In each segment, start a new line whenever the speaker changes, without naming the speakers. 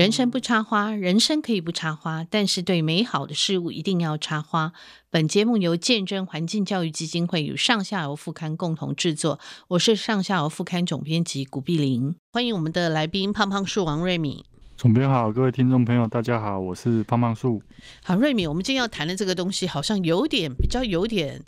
人生不插花，人生可以不插花，但是对美好的事物一定要插花。本节目由见证环境教育基金会与上下游副刊共同制作，我是上下游副刊总编辑古碧玲，欢迎我们的来宾胖胖树王瑞敏。
总编好，各位听众朋友，大家好，我是胖胖树。
好，瑞敏，我们今天要谈的这个东西好像有点比较有点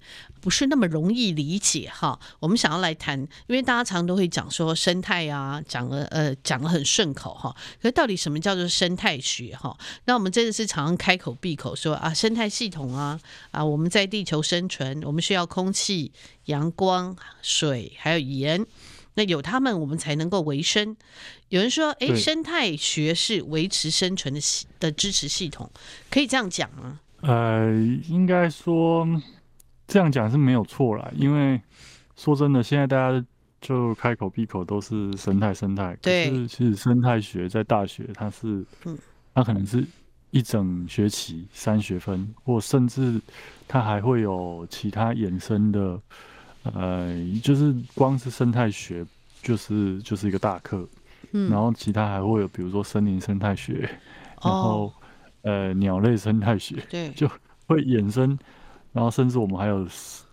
不是那么容易理解哈。我们想要来谈，因为大家常都会讲说生态啊，讲了呃讲得很顺口哈。可是到底什么叫做生态学哈？那我们真的是常常开口闭口说啊，生态系统啊啊，我们在地球生存，我们需要空气、阳光、水还有盐。那有他们，我们才能够维生。有人说，哎，生态学是维持生存的系的支持系统，可以这样讲吗？
呃，应该说这样讲是没有错啦。因为说真的，现在大家就开口闭口都是生态生态，
对。
可是其实生态学在大学它是，嗯，它可能是一整学期三学分，或甚至它还会有其他衍生的。呃，就是光是生态学，就是就是一个大课，嗯，然后其他还会有，比如说森林生态学，哦、然后呃鸟类生态学，
对，
就会衍生，然后甚至我们还有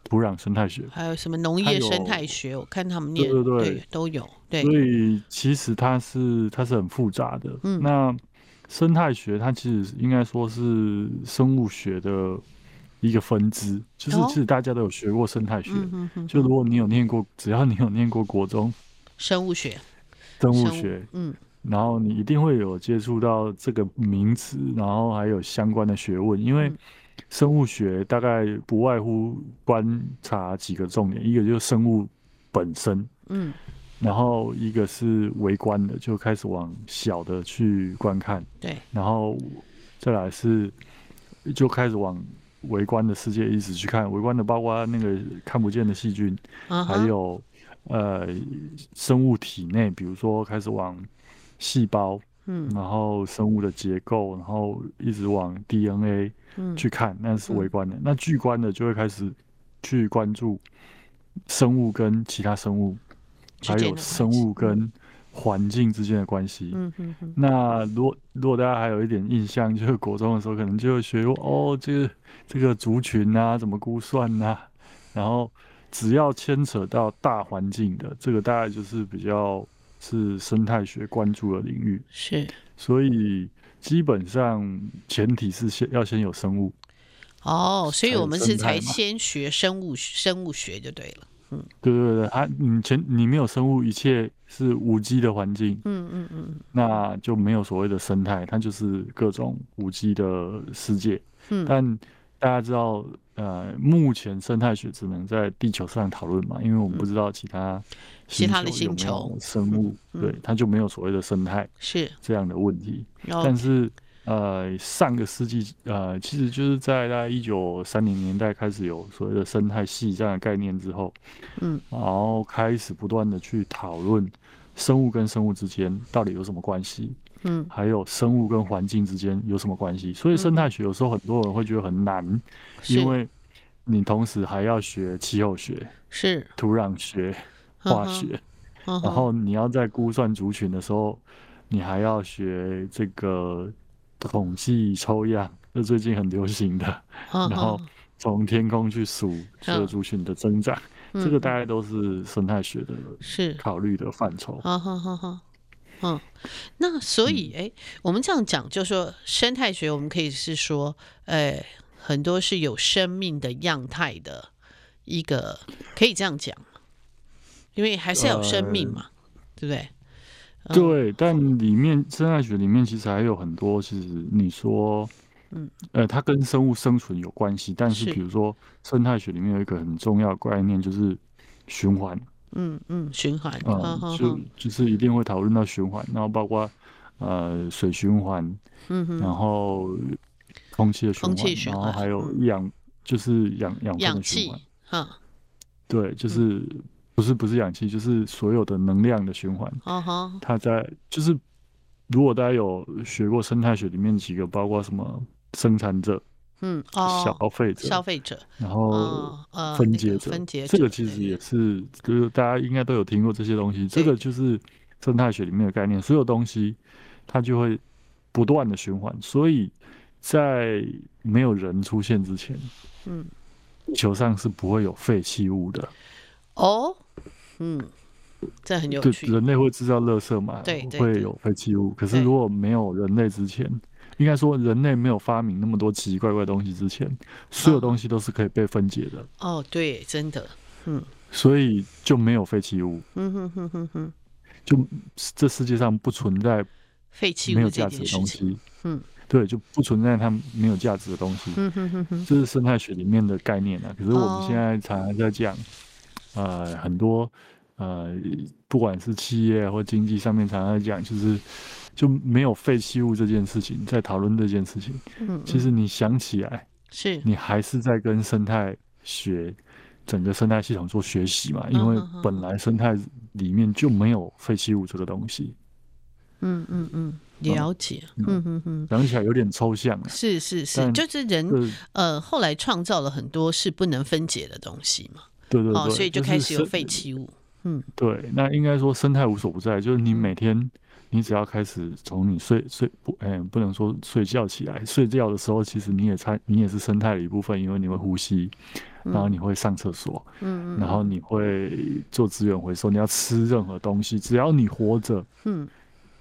土壤生态学，
还有什么农业生态学，我看他们念，
对对对，
对，都有，对，
所以其实它是它是很复杂的，嗯，那生态学它其实应该说是生物学的。一个分支，就是其实大家都有学过生态学。哦嗯、就如果你有念过，只要你有念过国中
生物学，
生物学，嗯，然后你一定会有接触到这个名词，然后还有相关的学问。因为生物学大概不外乎观察几个重点，一个就是生物本身，嗯，然后一个是微观的，就开始往小的去观看，
对，
然后再来是就开始往。微观的世界一直去看，微观的包括那个看不见的细菌，uh -huh. 还有呃生物体内，比如说开始往细胞，嗯，然后生物的结构，然后一直往 DNA 去看，那是微观的。嗯、那巨观的就会开始去关注生物跟其他生物，还有生物跟。环境之间的关系。嗯嗯嗯。那如果如果大家还有一点印象，就是国中的时候，可能就会学哦，这个这个族群啊，怎么估算呐、啊？然后只要牵扯到大环境的，这个大概就是比较是生态学关注的领域。
是。
所以基本上前提是先要先有生物。
哦，所以我们是才先学生物生物学就对了。嗯，
对对对，啊，你前你没有生物，一切是无机的环境，嗯嗯嗯，那就没有所谓的生态，它就是各种无机的世界。嗯，但大家知道，呃，目前生态学只能在地球上讨论嘛，因为我们不知道其他
其他的星球。
生物，对，它就没有所谓的生态
是。这
样的问题，但是。呃，上个世纪，呃，其实就是在大概一九三零年代开始有所谓的生态系这样的概念之后，嗯，然后开始不断的去讨论生物跟生物之间到底有什么关系，嗯，还有生物跟环境之间有什么关系。所以生态学有时候很多人会觉得很难，嗯，因为你同时还要学气候学、
是。
土壤学、化学，然后你要在估算族群的时候，你还要学这个。统计抽样，这最近很流行的。哦、然后从天空去数这个族群的增长，哦、这个大概都是生态学的，是。考虑的范畴。
好好好好，嗯，那所以，哎、嗯，我们这样讲，就是说生态学，我们可以是说，哎，很多是有生命的样态的一个，可以这样讲，因为还是要有生命嘛，呃、对不对？
对，但里面生态学里面其实还有很多，其实你说，嗯，呃，它跟生物生存有关系，但是比如说生态学里面有一个很重要的概念，就是循环。
嗯嗯，循环，
嗯，嗯就就是一定会讨论到循环，然后包括呃水循环，嗯，然后空气的循环，然后还有氧，嗯、就是氧氧分的循环，哈，对，就是。嗯不是不是氧气，就是所有的能量的循环。Uh -huh. 它在就是，如果大家有学过生态学里面几个，包括什么生产者，嗯，哦，消费者，
消费者，
然后分解者，分解者，这个其实也是，就是大家应该都有听过这些东西。这个就是生态学里面的概念，所有东西它就会不断的循环，所以在没有人出现之前，嗯，地球上是不会有废弃物的。
哦，嗯，这很有趣。
人类会制造垃圾嘛？对，对，对，会有废弃物。可是如果没有人类之前，应该说人类没有发明那么多奇奇怪怪的东西之前，所有东西都是可以被分解的。
哦，对，真的，嗯，
所以就没有废弃物。嗯哼哼哼哼，就这世界上不存在。
废弃物
没有价值的东西，嗯，对，就不存在它没有价值的东西，嗯哼哼哼，这是生态学里面的概念啊。可是我们现在常常在讲，哦、呃，很多呃，不管是企业或经济上面常常讲，就是就没有废弃物这件事情，在讨论这件事情。嗯，其实你想起来，是你还是在跟生态学整个生态系统做学习嘛？因为本来生态里面就没有废弃物这个东西。
嗯嗯嗯，了解。嗯嗯嗯，
讲起来有点抽象。
是是是，就是人呃后来创造了很多是不能分解的东西嘛。
对对对，哦，
所以就开始有废弃物。嗯，
对，那应该说生态无所不在，就是你每天你只要开始从你睡睡不哎不能说睡觉起来，睡觉的时候其实你也参你也是生态的一部分，因为你会呼吸，然后你会上厕所，嗯嗯，然后你会做资源回收，你要吃任何东西，只要你活着，嗯。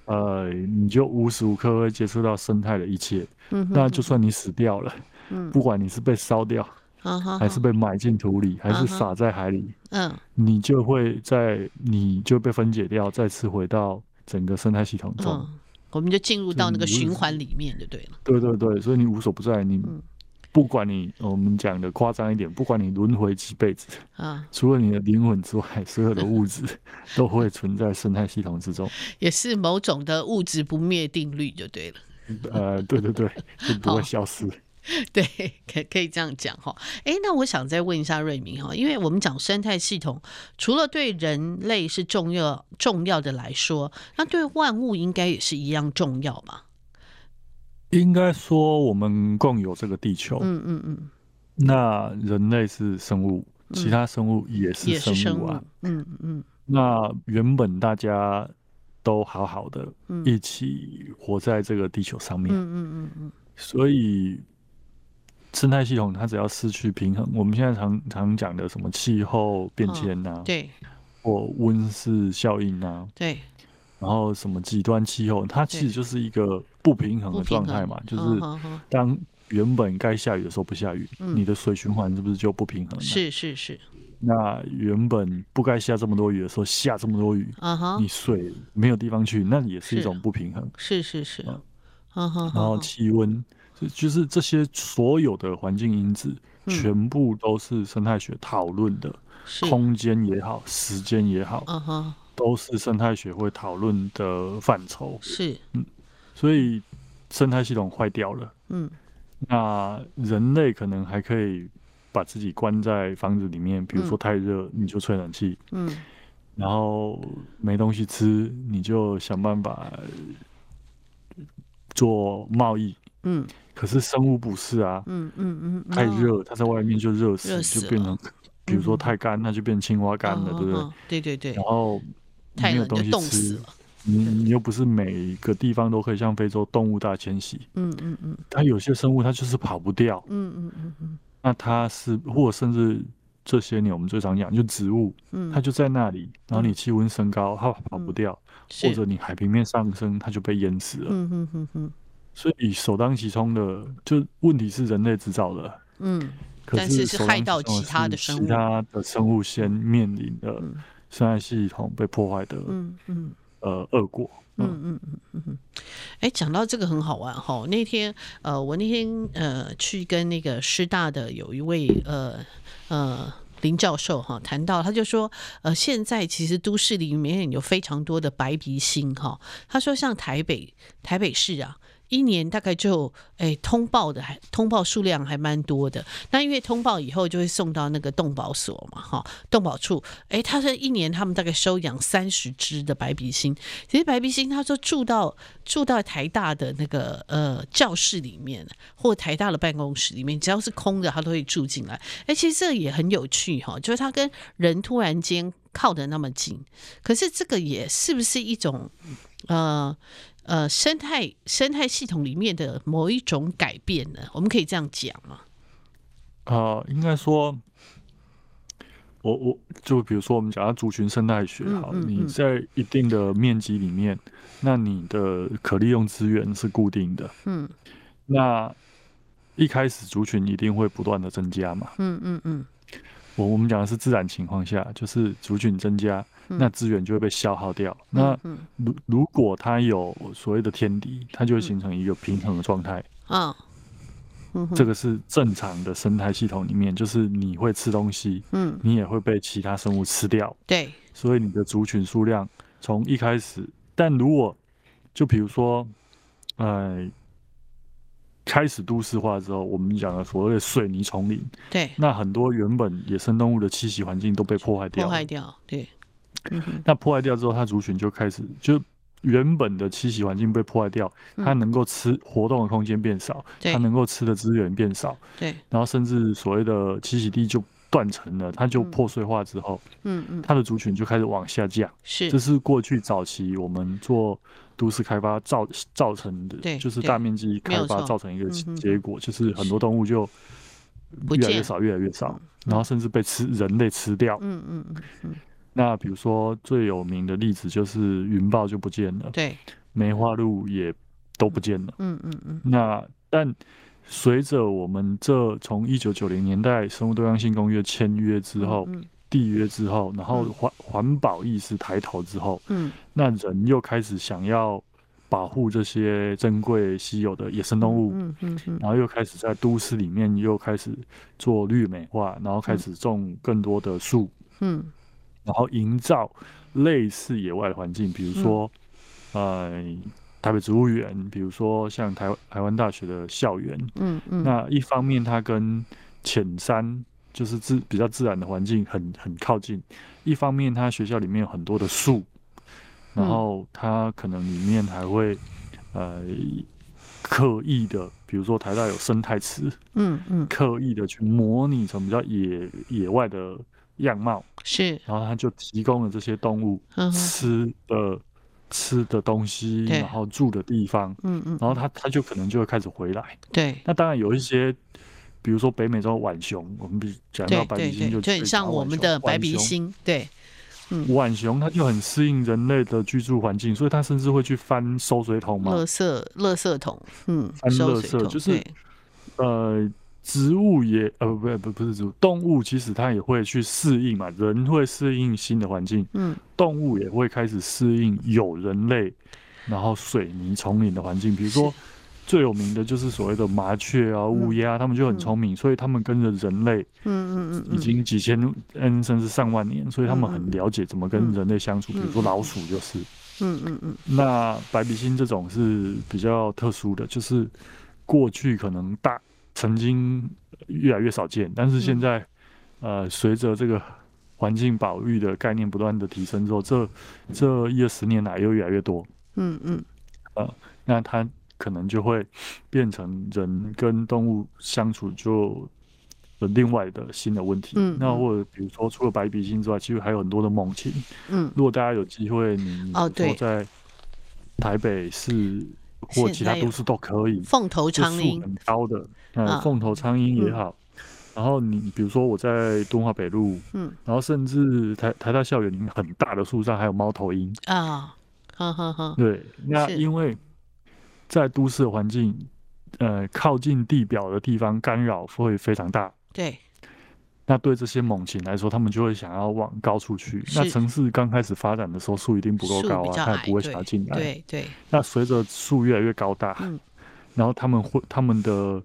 呃，你就无时无刻会接触到生态的一切。嗯，那就算你死掉了，嗯，不管你是被烧掉，嗯，还是被埋进土里，还是撒在海里，嗯，你就会在，你就被分解掉，再次回到整个生态系统中。嗯，
我们就进入到那个循环里面就对了。
对对对，所以你无所不在，你。嗯不管你我们讲的夸张一点，不管你轮回几辈子啊，除了你的灵魂之外，所有的物质 都会存在生态系统之中，
也是某种的物质不灭定律就对了。
呃，对对对，就不会 消失。
对，可可以这样讲哈。哎，那我想再问一下瑞明哈，因为我们讲生态系统，除了对人类是重要重要的来说，那对万物应该也是一样重要吧？
应该说，我们共有这个地球。嗯嗯嗯。那人类是生物，其他生物也是生物啊。嗯嗯。那原本大家都好好的，一起活在这个地球上面。嗯嗯嗯嗯。所以生态系统它只要失去平衡，我们现在常常讲的什么气候变迁啊，对，或温室效应啊，对。然后什么极端气候，它其实就是一个不平衡的状态嘛，就是当原本该下雨的时候不下雨，嗯、你的水循环是不是就不平衡？
是是是。
那原本不该下这么多雨的时候下这么多雨，嗯、你水没有地方去，那也是一种不平衡。
是是是。
然后气温，就是这些所有的环境因子，嗯、全部都是生态学讨论的，空间也好，时间也好。嗯哼。都是生态学会讨论的范畴，是，嗯，所以生态系统坏掉了，嗯，那人类可能还可以把自己关在房子里面，比如说太热，嗯，你就吹冷气，嗯，然后没东西吃，你就想办法做贸易，嗯，可是生物不是啊，嗯嗯嗯，太热，它在外面就热死，就变成，比如说太干，那就变青蛙干了，对不对？对对对，然后。没有东西吃，你你又不是每个地方都可以像非洲动物大迁徙，嗯嗯嗯，它有些生物它就是跑不掉，嗯嗯嗯嗯，那它是或者甚至这些年我们最常养就植物，嗯，它就在那里，然后你气温升高，它跑不掉，或者你海平面上升，它就被淹死了，嗯嗯嗯嗯，所以首当其冲的就问题是人类制造的，嗯，可是是害到其他的生物，其他的生物先面临的。生态系统被破坏的，嗯嗯，呃，恶果，嗯嗯嗯嗯嗯，
哎，讲到这个很好玩哈。那天，呃，我那天呃去跟那个师大的有一位呃呃林教授哈谈到，他就说，呃，现在其实都市里面有非常多的白鼻星哈。他说，像台北台北市啊。一年大概就哎通报的还通报数量还蛮多的，那因为通报以后就会送到那个动保所嘛，哈，动保处，哎，他说一年他们大概收养三十只的白鼻星，其实白鼻星他说住到住到台大的那个呃教室里面，或台大的办公室里面，只要是空的，他都会住进来，哎，其实这也很有趣哈，就是他跟人突然间靠得那么近，可是这个也是不是一种？呃呃生态生态系统里面的某一种改变呢？我们可以这样讲吗？
啊、呃，应该说，我我就比如说我们讲到族群生态学，好，嗯嗯嗯、你在一定的面积里面，那你的可利用资源是固定的，嗯，那一开始族群一定会不断的增加嘛，嗯嗯嗯，我我们讲的是自然情况下，就是族群增加，嗯、那资源就会被消耗掉。嗯嗯、那如如果它有所谓的天敌，它就会形成一个平衡的状态，啊。这个是正常的生态系统里面，就是你会吃东西，嗯，你也会被其他生物吃掉，
对，
所以你的族群数量从一开始，但如果就比如说，呃，开始都市化之后，我们讲的所谓的水泥丛林，
对，
那很多原本野生动物的栖息环境都被破坏掉，
破坏掉，对，嗯，
那破坏掉之后，它族群就开始就。原本的栖息环境被破坏掉，它能够吃活动的空间变少，它能够吃的资源变少，
对，
然后甚至所谓的栖息地就断层了，它就破碎化之后，嗯嗯，它的族群就开始往下降，
是，
这是过去早期我们做都市开发造造成的，对，就是大面积开发造成一个结果，就是很多动物就越来越少，越来越少，然后甚至被吃人类吃掉，嗯嗯嗯。那比如说最有名的例子就是云豹就不见了，
对，梅
花鹿也都不见了，
嗯嗯嗯。
那但随着我们这从一九九零年代生物多样性公约签约之后，缔约之后，然后环环保意识抬头之后，嗯，那人又开始想要保护这些珍贵稀有的野生动物，嗯嗯嗯，然后又开始在都市里面又开始做绿美化，然后开始种更多的树，嗯。然后营造类似野外的环境，比如说，嗯、呃，台北植物园，比如说像台台湾大学的校园，嗯嗯。那一方面，它跟浅山就是自比较自然的环境很很靠近；一方面，它学校里面有很多的树，然后它可能里面还会呃刻意的，比如说台大有生态池，嗯嗯，刻意的去模拟成比较野野外的。样貌。
是，
然后他就提供了这些动物吃的、嗯、吃的东西，然后住的地方，嗯嗯，然后他他就可能就会开始回来。
对，
那当然有一些，比如说北美洲浣熊，我们比讲到白鼻心就
就很像我们的白鼻心，对，
嗯，浣熊它就很适应人类的居住环境，所以它甚至会去翻收水桶嘛，
垃圾垃圾桶，嗯，
翻垃圾就是对。呃。植物也呃不不不是植物，动物其实它也会去适应嘛，人会适应新的环境，嗯，动物也会开始适应有人类，然后水泥丛林的环境。比如说最有名的就是所谓的麻雀啊、乌鸦，它们就很聪明，所以它们跟着人类，嗯嗯嗯，已经几千嗯甚至上万年，所以它们很了解怎么跟人类相处。比如说老鼠就是，嗯嗯嗯，那白鼻星这种是比较特殊的，就是过去可能大。曾经越来越少见，但是现在，嗯、呃，随着这个环境保育的概念不断的提升之后，这这一二十年来又越来越多。嗯嗯，呃，那它可能就会变成人跟动物相处就有另外的新的问题。嗯，那或者比如说，除了白鼻心之外，其实还有很多的猛禽。嗯，如果大家有机会，你哦对，在台北市。或其他都市都可以，
凤头苍鹰
很高的，嗯，凤头苍鹰也好。然后你比如说我在敦化北路，嗯，然后甚至台台大校园里面很大的树上还有猫头鹰
啊，哈哈哈。
对，那因为在都市环境，呃，靠近地表的地方干扰会非常大，
对。
那对这些猛禽来说，他们就会想要往高处去。那城市刚开始发展的时候，树一定不够高啊，它也不会想要进来。
对对。
那随着树越来越高大，嗯、然后他们会他们的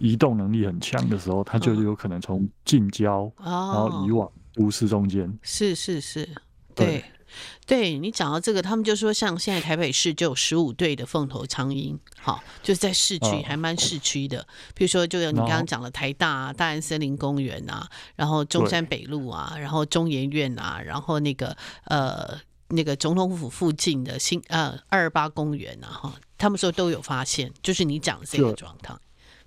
移动能力很强的时候，它就有可能从近郊，嗯、然后移往都市中间。
是是是，对。对对你讲到这个，他们就说，像现在台北市就有十五对的凤头苍鹰，好，就是在市区，还蛮市区的。比如说，就有你刚刚讲的台大、啊、大安森林公园啊，然后中山北路啊，然后中研院啊，然后那个呃那个总统府附近的新呃二二八公园啊，哈，他们说都有发现，就是你讲的这个状态，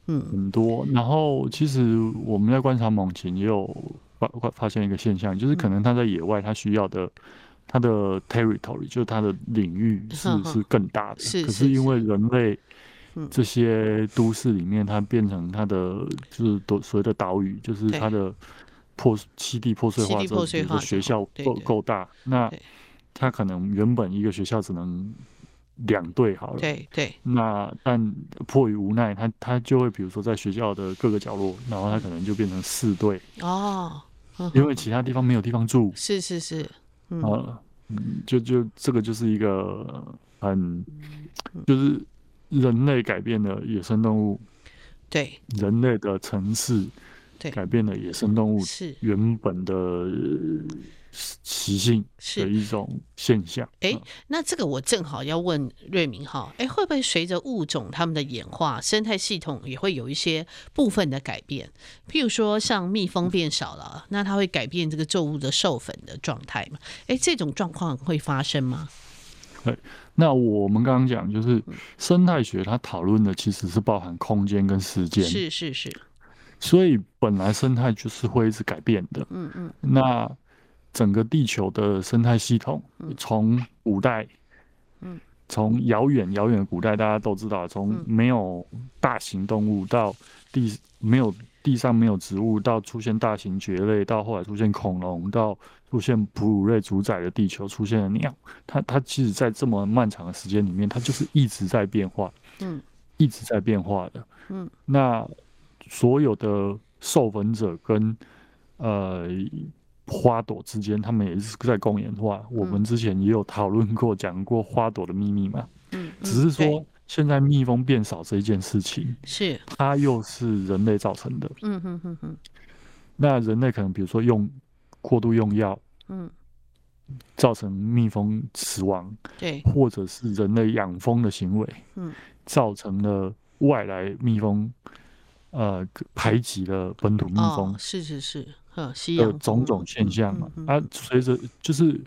嗯，
很多。然后其实我们在观察猛禽，也有发发现一个现象，就是可能它在野外，它需要的。它的 territory 就是它的领域是是更大的，
是
可是因为人类
嗯。
这些都市里面，它变成它的就是都所谓的岛屿，就是它的破栖地破碎化之后，比如说学校够够大，那它可能原本一个学校只能两队好了，
对对，
那但迫于无奈，他他就会比如说在学校的各个角落，然后他可能就变成四队。
哦，
因为其他地方没有地方住，
是是是。
嗯、呃，就就这个就是一个很，就是人类改变了野生动物，
对，
人类的城市，
对，
改变了野生动物
是。
原本的习性的一种现象。
哎、欸，那这个我正好要问瑞明哈，哎、欸，会不会随着物种它们的演化，生态系统也会有一些部分的改变？譬如说，像蜜蜂变少了，那它会改变这个作物的授粉的状态嘛？哎、欸，这种状况会发生吗？
对，那我们刚刚讲就是生态学，它讨论的其实是包含空间跟时间，
是是是，
所以本来生态就是会一直改变的。
嗯嗯，
那。整个地球的生态系统，从古代，从遥远遥远的古代，大家都知道，从没有大型动物到地没有地上没有植物，到出现大型蕨类，到后来出现恐龙，到出现哺乳类主宰的地球出现了鸟，它它其实，在这么漫长的时间里面，它就是一直在变化，嗯，一直在变化的，嗯，那所有的受粉者跟呃。花朵之间，他们也是在共演化。嗯、我们之前也有讨论过，讲过花朵的秘密嘛。嗯，只是说现在蜜蜂变少这一件事情，是它又是人类造成的。嗯哼哼哼。那人类可能比如说用过度用药，嗯，造成蜜蜂死亡。对，或者是人类养蜂的行为，嗯，造成了外来蜜蜂，呃，排挤了本土蜜蜂。
哦、是是是。
的种种现象嘛，啊，随着就是，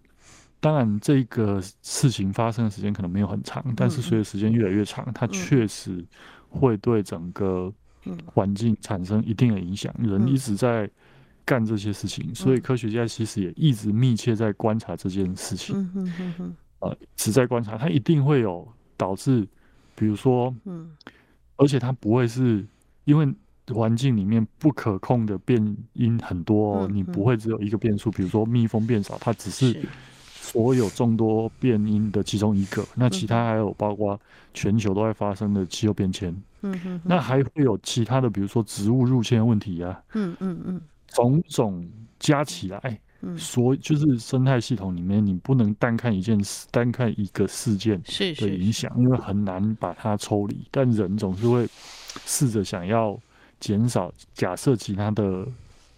当然这个事情发生的时间可能没有很长，但是随着时间越来越长，它确实会对整个环境产生一定的影响。人一直在干这些事情，所以科学家其实也一直密切在观察这件事情。呃，一直在观察，它一定会有导致，比如说，而且它不会是因为。环境里面不可控的变因很多，哦，你不会只有一个变数。比如说蜜蜂变少，它只是所有众多变因的其中一个。那其他还有包括全球都在发生的气候变迁。那还会有其他的，比如说植物入侵的问题啊。嗯嗯嗯，种种加起来，所就是生态系统里面，你不能单看一件事，单看一个事件的影响，因为很难把它抽离。但人总是会试着想要。减少假设其他的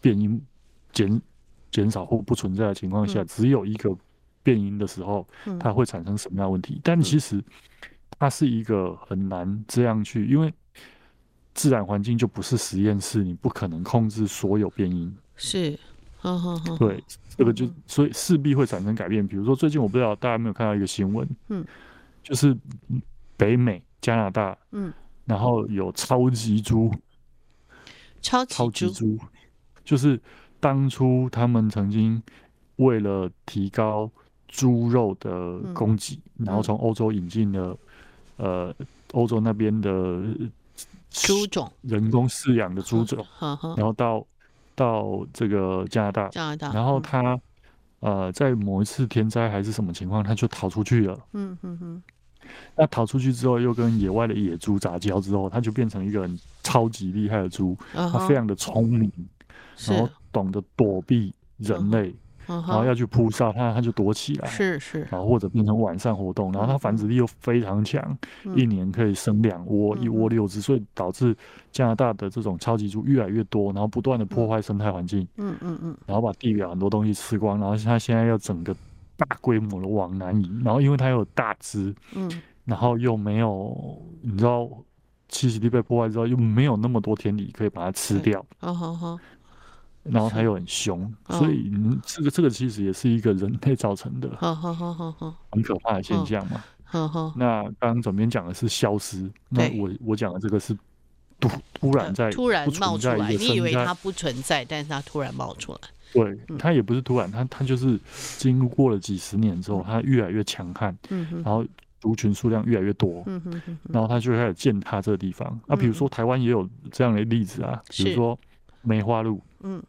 变音减减少或不存在的情况下，只有一个变音的时候，它会产生什么样的问题？但其实它是一个很难这样去，因为自然环境就不是实验室，你不可能控制所有变音。
是，
对，这个就所以势必会产生改变。比如说最近我不知道大家有没有看到一个新闻，嗯，就是北美加拿大，嗯，然后有超级猪。
超级
猪，就是当初他们曾经为了提高猪肉的供给，嗯、然后从欧洲引进了、嗯、呃欧洲那边的
猪种，
人工饲养的
猪种，
然后到到这个加拿大，
加拿大，
然后他、嗯、呃在某一次天灾还是什么情况，他就逃出去了。嗯嗯嗯。那逃出去之后，又跟野外的野猪杂交之后，它就变成一个很超级厉害的猪。它非常的聪明，然后懂得躲避人类，然后要去扑杀它，它就躲起来。
是是，
然后或者变成晚上活动，然后它繁殖力又非常强，一年可以生两窝，一窝六只，所以导致加拿大的这种超级猪越来越多，然后不断的破坏生态环境。嗯嗯嗯，然后把地表很多东西吃光，然后它现在要整个。大规模的往南移，然后因为它有大只，嗯，然后又没有，你知道，栖息地被破坏之后，又没有那么多天敌可以把它吃掉，好好好，然后它又很凶，所以这个这个其实也是一个人类造成的，好好好好好，很可怕的现象嘛，好好。那刚刚左边讲的是消失，那我我讲的这个是突突然在
突然冒出来，你以为它不存在，但是它突然冒出来。
对，它也不是突然，它它就是经过了几十年之后，它越来越强悍，嗯，然后族群数量越来越多，嗯哼，然后它就开始践踏这个地方。那比如说台湾也有这样的例子啊，比如说梅花鹿，嗯，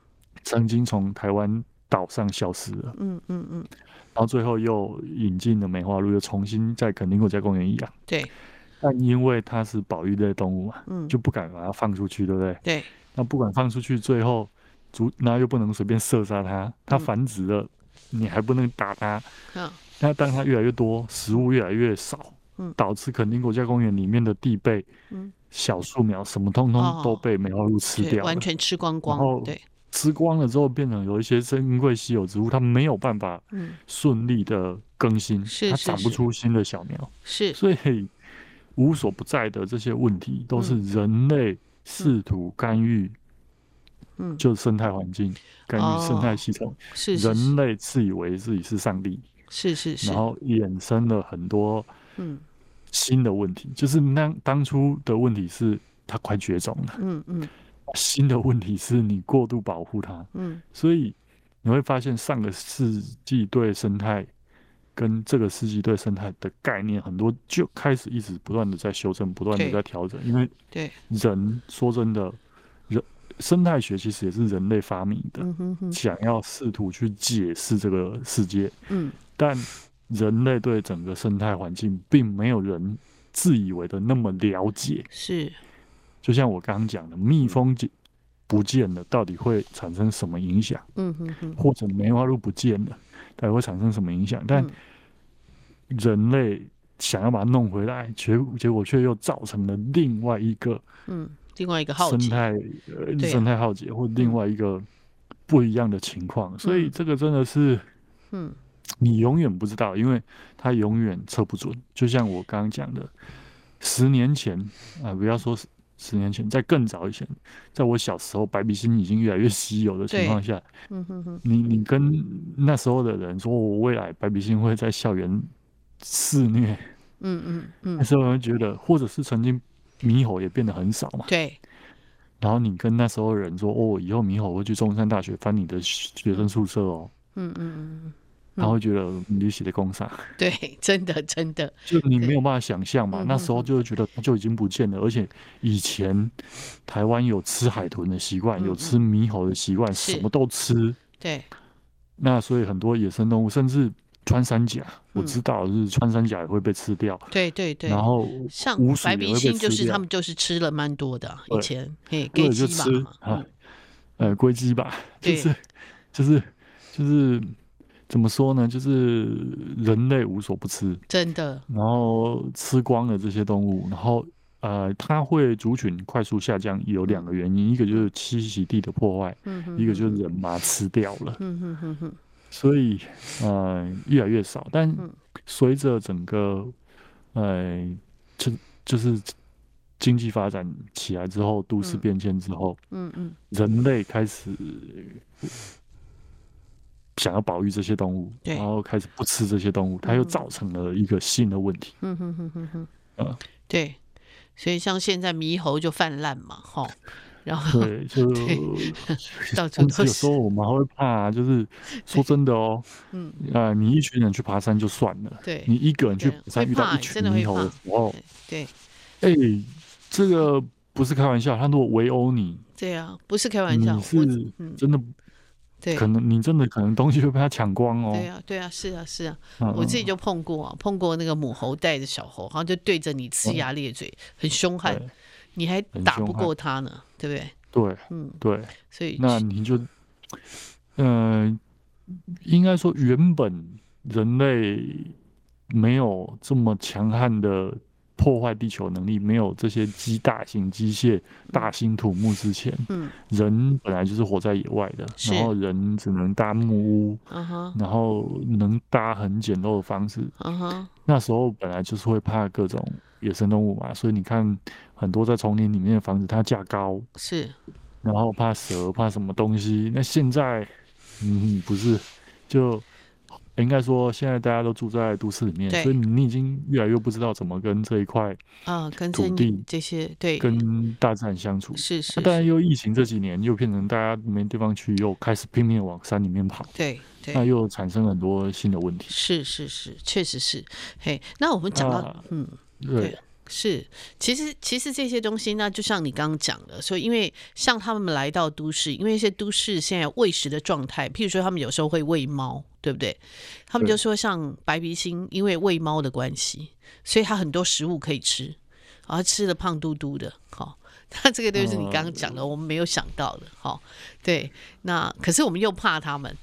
曾经从台湾岛上消失了，嗯嗯嗯，然后最后又引进了梅花鹿，又重新在垦丁国家公园养，对。但因为它是保育类动物嘛，嗯，就不敢把它放出去，对不对？对。那不敢放出去，最后，主那又不能随便射杀它，它繁殖了，嗯、你还不能打它。嗯。那当它越来越多，食物越来越少，嗯，导致肯定国家公园里面的地被，嗯，小树苗什么通通都被梅花鹿吃掉，
完全吃光光。对，
吃光了之后，变成有一些珍贵稀有植物，它没有办法，嗯，顺利的更新，它长不出新的小苗，是，所以。无所不在的这些问题，都是人类试图干预，嗯，就是生态环境，干预生态系统。是人类自以为自己是上帝，是是是，然后衍生了很多嗯新的问题。就是那当初的问题是它快绝种了，嗯嗯，新的问题是你过度保护它，嗯，所以你会发现上个世纪对生态。跟这个世纪对生态的概念很多就开始一直不断的在修正，不断的在调整。因为对人说真的，人生态学其实也是人类发明的，想要试图去解释这个世界。嗯，但人类对整个生态环境并没有人自以为的那么了解。是，就像我刚刚讲的，蜜蜂不见了，到底会产生什么影响？嗯哼哼，或者梅花鹿不见了，到底会产生什么影响？但人类想要把它弄回来，结结果却又造成了另外一个，嗯，另外一个生态，呃，生态浩劫，或另外一个不一样的情况。所以这个真的是，嗯，你永远不知道，因为它永远测不准。就像我刚刚讲的，十年前啊，不要说十十年前，在更早以前，在我小时候，白鼻心已经越来越稀有的情况下，嗯哼哼，你你跟那时候的人说，我未来白鼻心会在校园。肆虐，嗯嗯嗯，那时候我会觉得，或者是曾经猕猴也变得很少嘛，对。然后你跟那时候人说，哦，以后猕猴会去中山大学翻你的学生宿舍哦，嗯嗯嗯，他会觉得你写的工伤，
对，真的真的，
就你没有办法想象嘛，那时候就会觉得它就已经不见了，而且以前台湾有吃海豚的习惯，有吃猕猴的习惯，什么都吃，对。那所以很多野生动物，甚至。穿山甲，我知道，就是穿山甲也会被吃掉。对对对。然后
像白鼻心，就是他们就是吃了蛮多的。以前，嘿，龟鸡吧，啊，
呃，龟鸡吧，就是就是就是怎么说呢？就是人类无所不吃，真的。然后吃光了这些动物，然后呃，它会族群快速下降，有两个原因，一个就是栖息地的破坏，嗯一个就是人把它吃掉了。嗯哼哼哼。所以，呃，越来越少。但随着整个，呃，就就是经济发展起来之后，都市变迁之后，嗯嗯，人类开始想要保育这些动物，然后开始不吃这些动物，它又造成了一个新的问题。嗯哼哼哼哼，
嗯，对。所以像现在猕猴就泛滥嘛，哈。然后对，就到处都是。有时候我们还会怕，就是说真的哦，嗯啊，你一群人去爬山就算了，对，你一个人去爬山遇到一群猕猴的时候，对，哎，这个不是开玩笑，他如果围殴你，对啊，不是开玩笑，
你是真的，对，可能你真的可能东西会被他抢光哦。
对啊，对啊，是啊，是啊，我自己就碰过，碰过那个母猴带着小猴，好像就对着你呲牙咧嘴，很凶悍。你还打不过他呢，对不对？
对，嗯，对，所以那你就，嗯、呃，应该说原本人类没有这么强悍的破坏地球能力，没有这些机大型机械、大兴土木之前，嗯，人本来就是活在野外的，然后人只能搭木屋，嗯哼，然后能搭很简陋的方式，嗯哼，那时候本来就是会怕各种。野生动物嘛，所以你看很多在丛林里面的房子，它架高是，然后怕蛇，怕什么东西。那现在，嗯，不是，就，应该说现在大家都住在都市里面，所以你已经越来越不知道怎么跟这一块
啊，跟
土地
这些对
跟大自然相处。
是是。
当然又疫情这几年又变成大家没地方去，又开始拼命往山里面跑。
对对。
那又产生很多新的问题。
是是是，确实是。嘿，那我们讲到、啊、嗯，对。是，其实其实这些东西呢，就像你刚刚讲的，所以因为像他们来到都市，因为一些都市现在喂食的状态，譬如说他们有时候会喂猫，对不对？他们就说像白鼻星，因为喂猫的关系，所以他很多食物可以吃，然后吃的胖嘟嘟的。好，那这个就是你刚刚讲的，我们没有想到的。好，对，那可是我们又怕他们，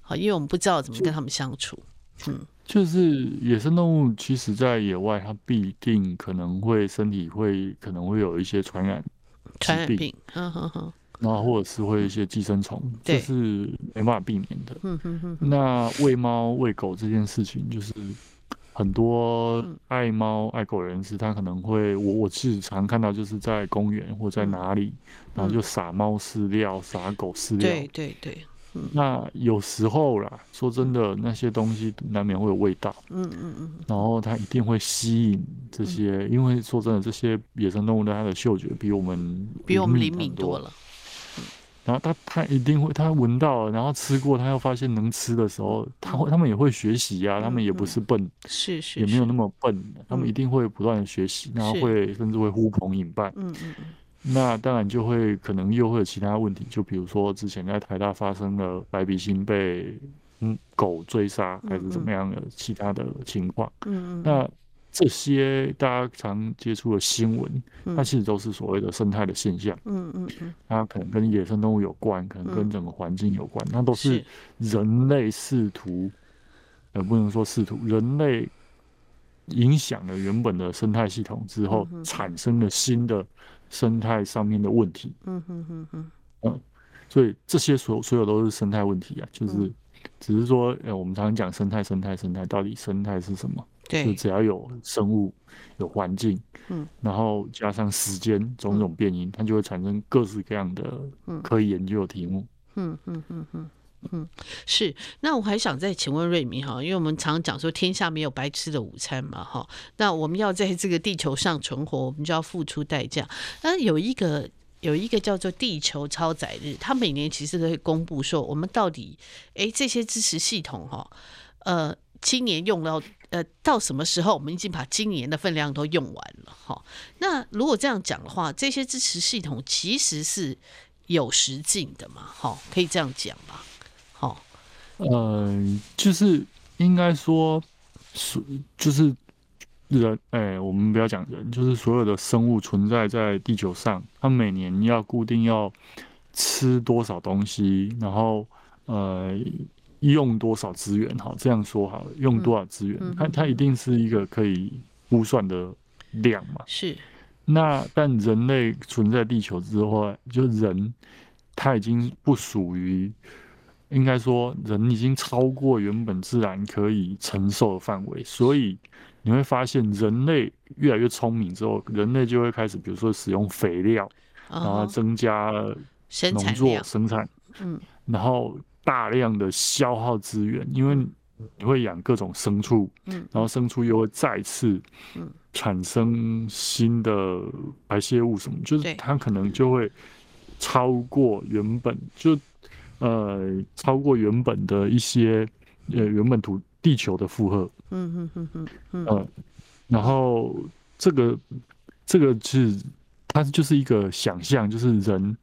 好，因为我们不知道怎么跟他们相处。嗯。
就是野生动物，其实在野外，它必定可能会身体会可能会有一些传染
传染病，嗯哼哼，
然后或者是会有一些寄生虫，这是没办法避免的。嗯哼哼。那喂猫喂狗这件事情，就是很多爱猫爱狗人士，他可能会，我我其实常看到，就是在公园或在哪里，然后就撒猫饲料，撒狗饲料。
对对对。
那有时候啦，说真的，那些东西难免会有味道。嗯嗯嗯。然后它一定会吸引这些，嗯、因为说真的，这些野生动物的它的嗅觉比我们
比我们灵敏多了。
然后它它一定会，它闻到了，然后吃过，它又发现能吃的时候，它会，它们也会学习呀、啊。他们也不是笨，
是是，
也没有那么笨。它们一定会不断的学习，然后会甚至会呼朋引伴。嗯嗯嗯。那当然就会可能又会有其他问题，就比如说之前在台大发生了白鼻星被嗯狗追杀，还是怎么样的其他的情况。嗯嗯。那这些大家常接触的新闻，它其实都是所谓的生态的现象。嗯嗯嗯。它可能跟野生动物有关，可能跟整个环境有关，那都是人类试图，呃，不能说试图，人类影响了原本的生态系统之后，产生了新的。生态上面的问题，嗯哼哼哼，嗯，所以这些所所有都是生态问题啊，就是只是说，呃，我们常常讲生态，生态，生态，到底生态是什么？对，就只要有生物、有环境，嗯，然后加上时间种种变因，它就会产生各式各样的可以研究的题目。嗯嗯嗯嗯。
嗯，是。那我还想再请问瑞明哈，因为我们常讲说天下没有白吃的午餐嘛哈。那我们要在这个地球上存活，我们就要付出代价。那有一个有一个叫做地球超载日，它每年其实都会公布说，我们到底哎这些支持系统哈，呃，今年用到呃到什么时候，我们已经把今年的分量都用完了哈。那如果这样讲的话，这些支持系统其实是有时境的嘛？哈，可以这样讲吗？好，
呃，就是应该说，是就是人，哎、欸，我们不要讲人，就是所有的生物存在在地球上，它每年要固定要吃多少东西，然后呃用多少资源，好，这样说好了，用多少资源，嗯、它它一定是一个可以估算的量嘛。
是。
那但人类存在地球之后，就人他已经不属于。应该说，人已经超过原本自然可以承受的范围，所以你会发现，人类越来越聪明之后，人类就会开始，比如说使用肥料，然后增加农作生产，嗯，然后大量的消耗资源，因为你会养各种牲畜，嗯，然后牲畜又会再次产生新的排泄物什么，就是它可能就会超过原本就。呃，超过原本的一些呃原本土地球的负荷，嗯嗯嗯嗯嗯，呃，然后这个这个是它就是一个想象，就是人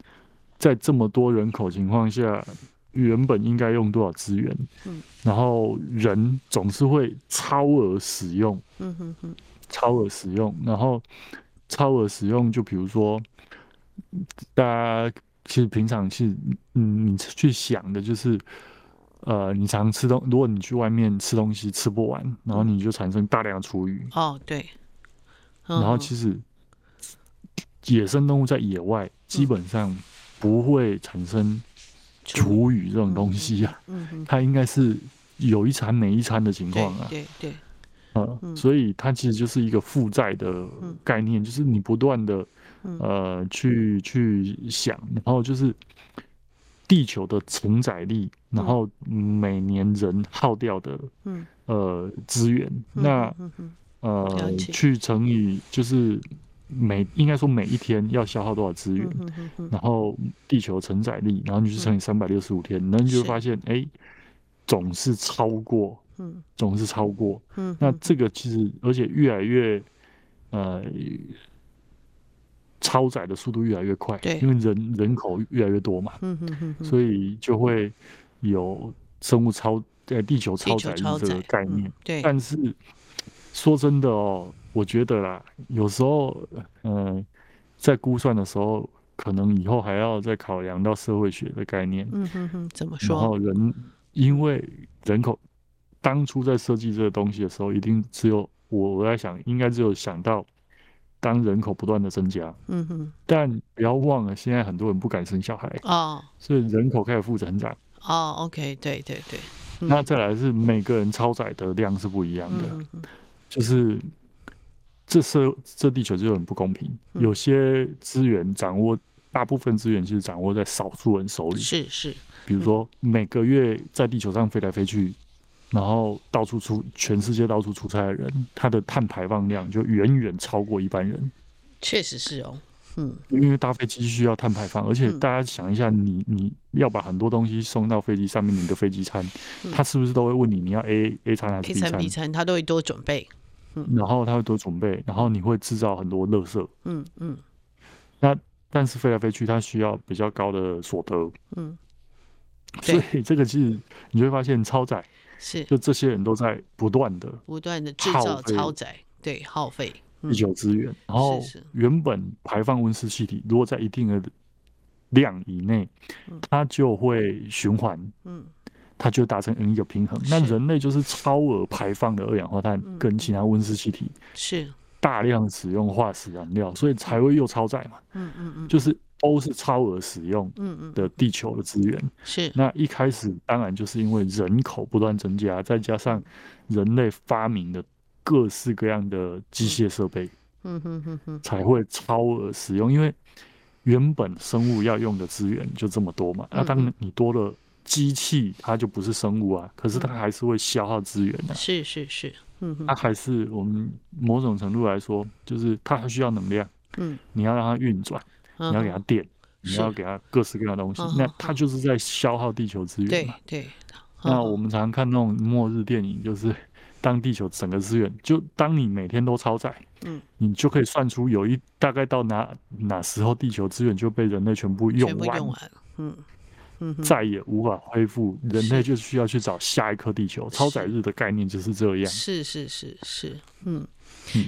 在这么多人口情况下，原本应该用多少资源，嗯，然后人总是会超额使用，嗯哼哼，超额使用，然后超额使用，就比如说大家。其实平常是，嗯，你去想的就是，呃，你常吃东，如果你去外面吃东西吃不完，然后你就产生大量的厨余。
哦，对。
然后其实野生动物在野外基本上不会产生厨余这种东西啊，嗯，它应该是有一餐没一餐的情况啊。
对对。
嗯，所以它其实就是一个负债的概念，就是你不断的。呃，去去想，然后就是地球的承载力，然后每年人耗掉的嗯。呃资源，那呃去乘以就是每应该说每一天要消耗多少资源，然后地球承载力，然后你去乘以三百六十五天，那你就会发现哎，总是超过，总是超过，那这个其实而且越来越呃。超载的速度越来越快，对，因为人人口越来越多嘛，嗯所以就会有生物超在地球超载这个概念。对，但是说真的哦，我觉得啦，有时候，嗯、呃，在估算的时候，可能以后还要再考量到社会学的概念。嗯哼哼，怎么说？然后人因为人口当初在设计这个东西的时候，一定只有我我在想，应该只有想到。当人口不断的增加，嗯哼，但不要忘了，现在很多人不敢生小孩。哦，所以人口开始负增长。
哦。OK，对对对，
嗯、那再来是每个人超载的量是不一样的，嗯、就是这社这地球就很不公平，嗯、有些资源掌握，大部分资源其实掌握在少数人手里，
是是，
比如说每个月在地球上飞来飞去。然后到处出全世界到处出差的人，他的碳排放量就远远超过一般人。
确实是哦，嗯，
因为搭飞机需要碳排放，而且大家想一下你，你你要把很多东西送到飞机上面，你的飞机餐，嗯、他是不是都会问你，你要 A A 餐还是 B 餐？A 餐 B
餐，他都会多准备。嗯，
然后他会多准备，然后你会制造很多垃圾。嗯嗯。那但是飞来飞去，它需要比较高的所得。嗯。所以这个其实你就会发现超载。是，就这些人都在不断的、
不断的制造超载，对，耗费。
地球资源。然后原本排放温室气体，如果在一定的量以内，它就会循环，嗯，它就达成一个平衡。那人类就是超额排放的二氧化碳跟其他温室气体，是。大量使用化石燃料，所以才会又超载嘛。嗯嗯嗯，就是。都是超额使用嗯嗯的地球的资源，嗯嗯，是。那一开始当然就是因为人口不断增加，再加上人类发明的各式各样的机械设备，嗯。哼哼哼，才会超额使用。因为原本生物要用的资源就这么多嘛，那当你多了机器，它就不是生物啊，可是它还是会消耗资源的，
是是是，嗯哼，
它还是我们某种程度来说，就是它还需要能量，嗯，你要让它运转。你要给它电，你要给它各式各样的东西，那它就是在消耗地球资源嘛。对对。那我们常常看那种末日电影，就是当地球整个资源，就当你每天都超载，嗯，你就可以算出有一大概到哪哪时候地球资源就被人类全部用完，嗯嗯，再也无法恢复，人类就需要去找下一颗地球。超载日的概念就是这样。
是是是是，嗯。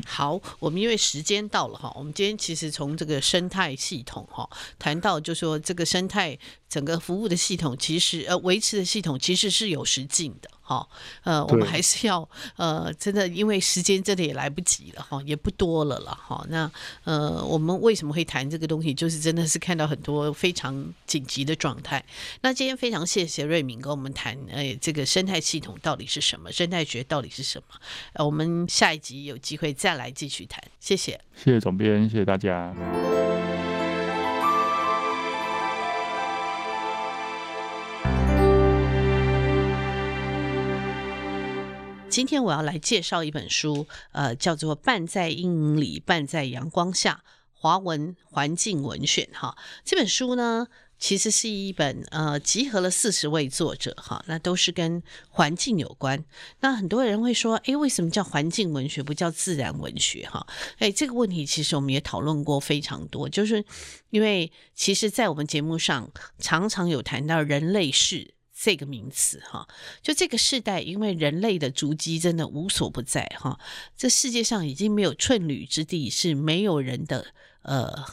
好，我们因为时间到了哈，我们今天其实从这个生态系统哈谈到，就说这个生态整个服务的系统，其实呃维持的系统其实是有时境的。好，呃，我们还是要呃，真的，因为时间真的也来不及了哈，也不多了了哈。那呃，我们为什么会谈这个东西？就是真的是看到很多非常紧急的状态。那今天非常谢谢瑞敏跟我们谈，呃，这个生态系统到底是什么？生态学到底是什么？呃，我们下一集有机会再来继续谈。谢谢，
谢谢总编，谢谢大家。
今天我要来介绍一本书，呃，叫做《半在阴影里，半在阳光下》，华文环境文选。哈，这本书呢，其实是一本呃，集合了四十位作者，哈，那都是跟环境有关。那很多人会说，诶，为什么叫环境文学，不叫自然文学？哈，诶，这个问题其实我们也讨论过非常多，就是因为其实，在我们节目上常常有谈到人类世。这个名词哈，就这个世代，因为人类的足迹真的无所不在哈，这世界上已经没有寸缕之地是没有人的呃，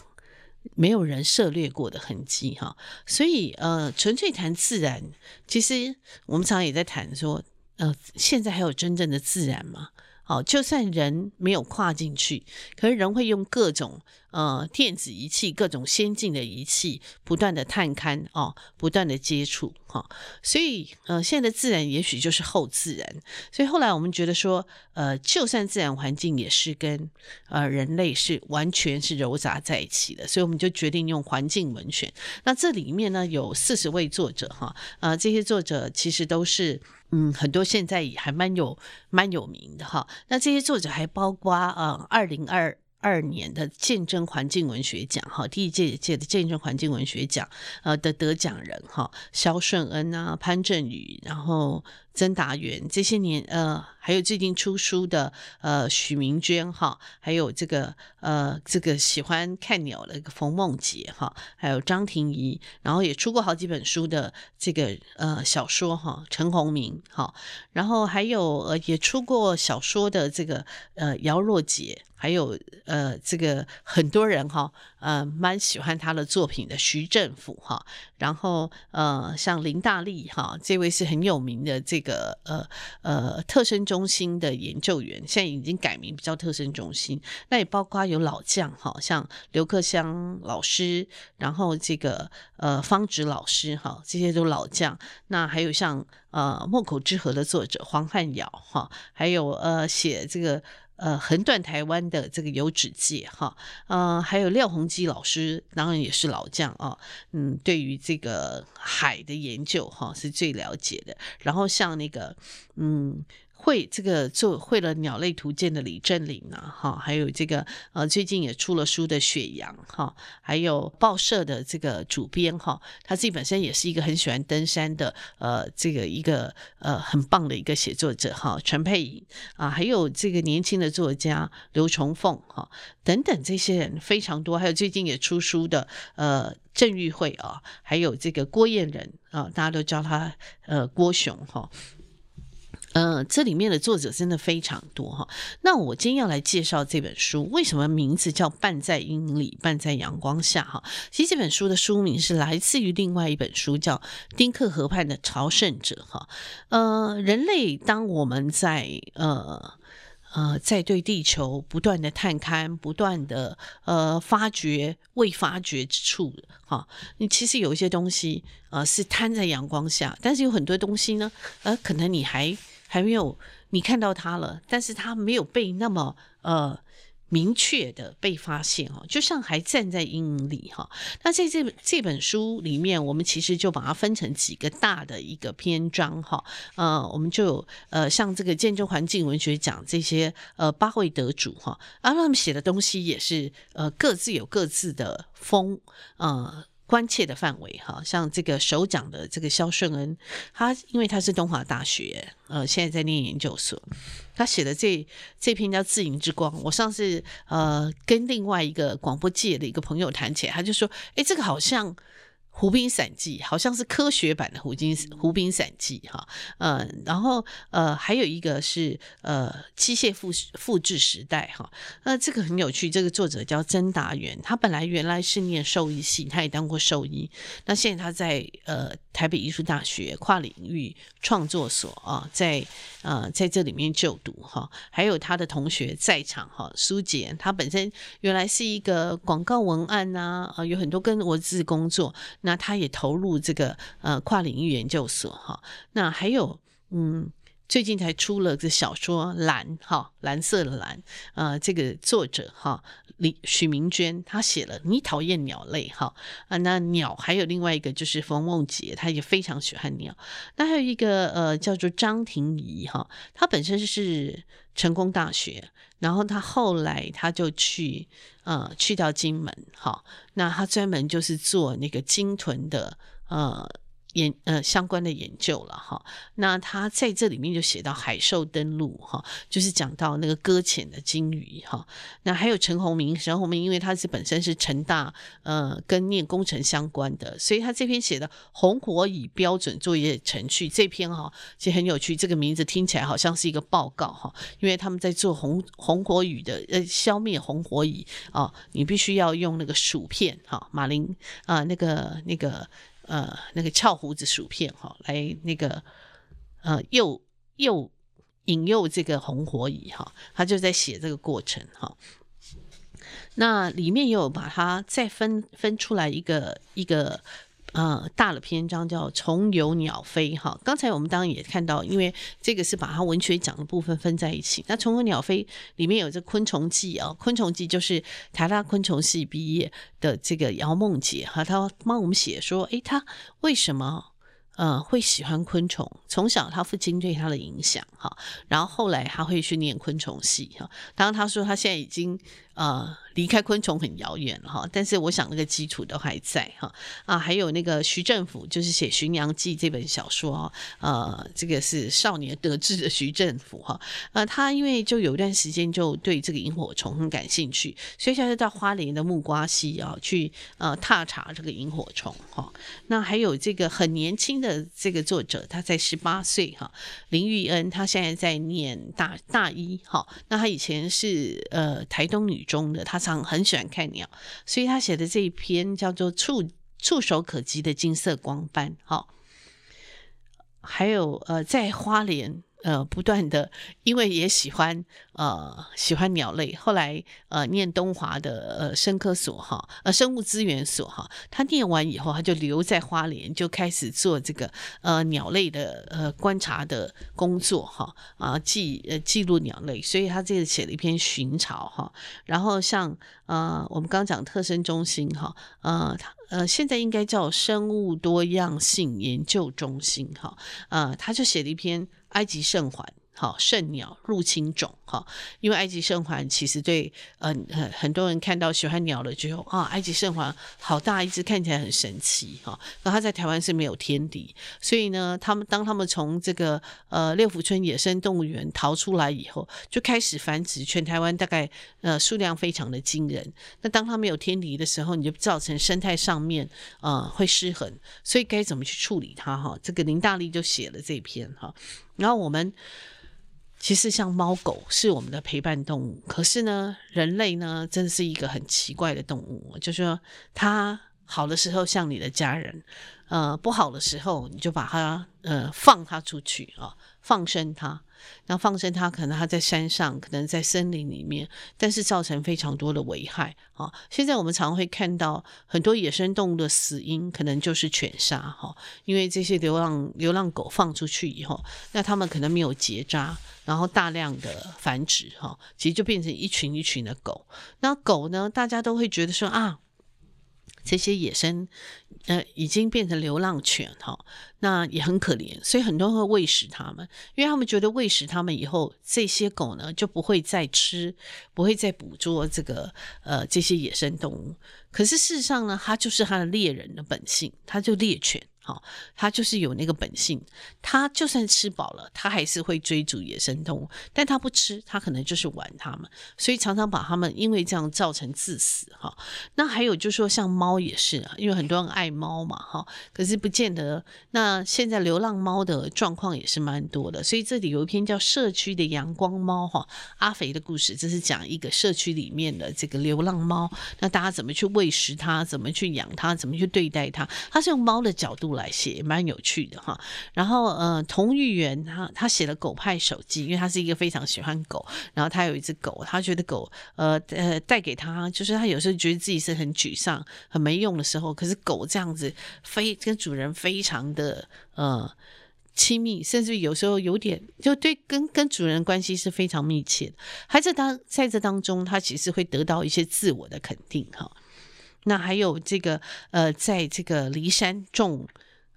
没有人涉猎过的痕迹哈，所以呃，纯粹谈自然，其实我们常常也在谈说，呃，现在还有真正的自然吗？哦，就算人没有跨进去，可是人会用各种呃电子仪器、各种先进的仪器，不断的探勘哦，不断的接触哈、哦。所以呃，现在的自然也许就是后自然。所以后来我们觉得说，呃，就算自然环境也是跟呃人类是完全是糅杂在一起的，所以我们就决定用环境文学。那这里面呢，有四十位作者哈，呃，这些作者其实都是。嗯，很多现在也还蛮有蛮有名的哈。那这些作者还包括呃，二零二二年的见证环境文学奖哈，第一届届的见证环境文学奖呃的得奖人哈，肖顺恩啊，潘振宇，然后。曾达元这些年，呃，还有最近出书的，呃，许明娟哈，还有这个，呃，这个喜欢看鸟的一个冯梦洁哈，还有张婷怡，然后也出过好几本书的这个呃小说哈，陈鸿明哈，然后还有呃也出过小说的这个呃姚若杰，还有呃这个很多人哈，呃蛮喜欢他的作品的徐政甫哈，然后呃像林大利哈，这位是很有名的这个。呃呃特生中心的研究员，现在已经改名，比较特生中心。那也包括有老将，哈，像刘克湘老师，然后这个呃方直老师，哈，这些都老将。那还有像呃莫口之河的作者黄汉尧，哈，还有呃写这个。呃，横断台湾的这个油脂界哈，呃，还有廖鸿基老师，当然也是老将啊，嗯，对于这个海的研究哈是最了解的。然后像那个，嗯。会这个做会了鸟类图鉴的李正霖啊，哈，还有这个呃最近也出了书的雪阳哈，还有报社的这个主编哈，他自己本身也是一个很喜欢登山的呃这个一个呃很棒的一个写作者哈，陈佩颖啊，还有这个年轻的作家刘崇凤哈等等这些人非常多，还有最近也出书的呃郑玉慧啊，还有这个郭彦仁啊，大家都叫他呃郭雄哈。呃，这里面的作者真的非常多哈。那我今天要来介绍这本书，为什么名字叫《半在阴影里，半在阳光下》哈？其实这本书的书名是来自于另外一本书，叫《丁克河畔的朝圣者》哈。呃，人类当我们在呃呃在对地球不断的探勘，不断的呃发掘未发掘之处哈，你其实有一些东西呃是摊在阳光下，但是有很多东西呢，呃，可能你还还没有你看到他了，但是他没有被那么呃明确的被发现哦，就像还站在阴影里哈。那在这这本书里面，我们其实就把它分成几个大的一个篇章哈。呃，我们就有呃像这个建筑环境文学奖这些呃八位得主哈，啊他们写的东西也是呃各自有各自的风呃。关切的范围哈，像这个首长的这个肖顺恩，他因为他是东华大学，呃，现在在念研究所，他写的这这篇叫《自营之光》，我上次呃跟另外一个广播界的一个朋友谈起来，他就说，诶，这个好像。《湖滨散记》好像是科学版的《湖滨湖滨散记》哈，呃，然后呃，还有一个是呃，机械复复制时代哈，那这个很有趣。这个作者叫曾达元，他本来原来是念兽医系，他也当过兽医，那现在他在呃台北艺术大学跨领域创作所啊，在呃在这里面就读哈，还有他的同学在场哈，苏杰，他本身原来是一个广告文案呐，啊，有很多跟文字工作。那他也投入这个呃跨领域研究所哈，那还有嗯，最近才出了这小说蓝哈，蓝色的蓝，呃，这个作者哈李许明娟，她写了你讨厌鸟类哈啊，那鸟还有另外一个就是冯梦洁，他也非常喜欢鸟。那还有一个呃叫做张庭怡哈，他本身是成功大学。然后他后来他就去呃去到金门，哈，那他专门就是做那个鲸豚的呃。研呃相关的研究了哈，那他在这里面就写到海兽登陆哈，就是讲到那个搁浅的鲸鱼哈。那还有陈鸿明，陈鸿明因为他是本身是成大呃跟念工程相关的，所以他这篇写的红火蚁标准作业程序这篇哈，其实很有趣。这个名字听起来好像是一个报告哈，因为他们在做红红火蚁的呃消灭红火蚁啊，你必须要用那个薯片哈，马铃啊那个那个。呃，那个翘胡子薯片哈，来那个呃，诱诱引诱这个红火蚁哈，他就在写这个过程哈。那里面也有把它再分分出来一个一个。呃，大的篇章叫“虫游鸟飞”哈。刚才我们当然也看到，因为这个是把它文学奖的部分分在一起。那“虫游鸟飞”里面有这《昆虫记》啊，《昆虫记》就是台大昆虫系毕业的这个姚梦洁哈，她帮我们写说，诶，他为什么呃会喜欢昆虫？从小他父亲对他的影响哈，然后后来他会去念昆虫系哈。当然他说他现在已经呃。离开昆虫很遥远哈，但是我想那个基础都还在哈啊，还有那个徐政府，就是写《巡洋记》这本小说啊，呃，这个是少年得志的徐政府哈，呃，他因为就有一段时间就对这个萤火虫很感兴趣，所以他就到花莲的木瓜溪啊去呃踏查这个萤火虫哈。那还有这个很年轻的这个作者，他才十八岁哈，林玉恩，他现在在念大大一哈，那他以前是呃台东女中的，他常。很喜欢看鸟，所以他写的这一篇叫做触“触手可及的金色光斑”。好，还有呃，在花莲。呃，不断的，因为也喜欢呃喜欢鸟类，后来呃念东华的呃生科所哈，呃生物资源所哈，他念完以后，他就留在花莲，就开始做这个呃鸟类的呃观察的工作哈啊记呃记录鸟类，所以他这个写了一篇寻巢哈，然后像呃我们刚刚讲特生中心哈，呃他呃现在应该叫生物多样性研究中心哈，呃他就写了一篇。埃及圣环，好，圣鸟入侵种，哈，因为埃及圣环其实对，嗯、很很多人看到喜欢鸟的就啊，埃及圣环好大一只，看起来很神奇，哈，那它在台湾是没有天敌，所以呢，他们当他们从这个呃六福村野生动物园逃出来以后，就开始繁殖，全台湾大概呃数量非常的惊人。那当它没有天敌的时候，你就造成生态上面呃会失衡，所以该怎么去处理它？哈，这个林大利就写了这篇哈。然后我们其实像猫狗是我们的陪伴动物，可是呢，人类呢，真是一个很奇怪的动物，就是说它好的时候像你的家人，呃，不好的时候你就把它呃放它出去啊，放生它。那放生它，可能它在山上，可能在森林里面，但是造成非常多的危害啊。现在我们常会看到很多野生动物的死因，可能就是犬杀哈，因为这些流浪流浪狗放出去以后，那它们可能没有结扎，然后大量的繁殖哈，其实就变成一群一群的狗。那狗呢，大家都会觉得说啊。这些野生，呃，已经变成流浪犬哈，那也很可怜，所以很多人会喂食它们，因为他们觉得喂食它们以后，这些狗呢就不会再吃，不会再捕捉这个呃这些野生动物。可是事实上呢，它就是它的猎人的本性，它就猎犬。好，他就是有那个本性，他就算吃饱了，他还是会追逐野生动物，但他不吃，他可能就是玩它们，所以常常把它们因为这样造成致死哈。那还有就是说，像猫也是啊，因为很多人爱猫嘛哈，可是不见得。那现在流浪猫的状况也是蛮多的，所以这里有一篇叫《社区的阳光猫》哈，阿肥的故事，这是讲一个社区里面的这个流浪猫，那大家怎么去喂食它，怎么去养它，怎么去对待它，它是用猫的角度来写，蛮有趣的哈。然后呃，童玉圆他他写了《狗派手记》，因为他是一个非常喜欢狗。然后他有一只狗，他觉得狗呃呃带给他，就是他有时候觉得自己是很沮丧、很没用的时候。可是狗这样子非跟主人非常的呃亲密，甚至有时候有点就对跟跟主人关系是非常密切的。还在当在这当中，他其实会得到一些自我的肯定哈。那还有这个呃，在这个骊山种。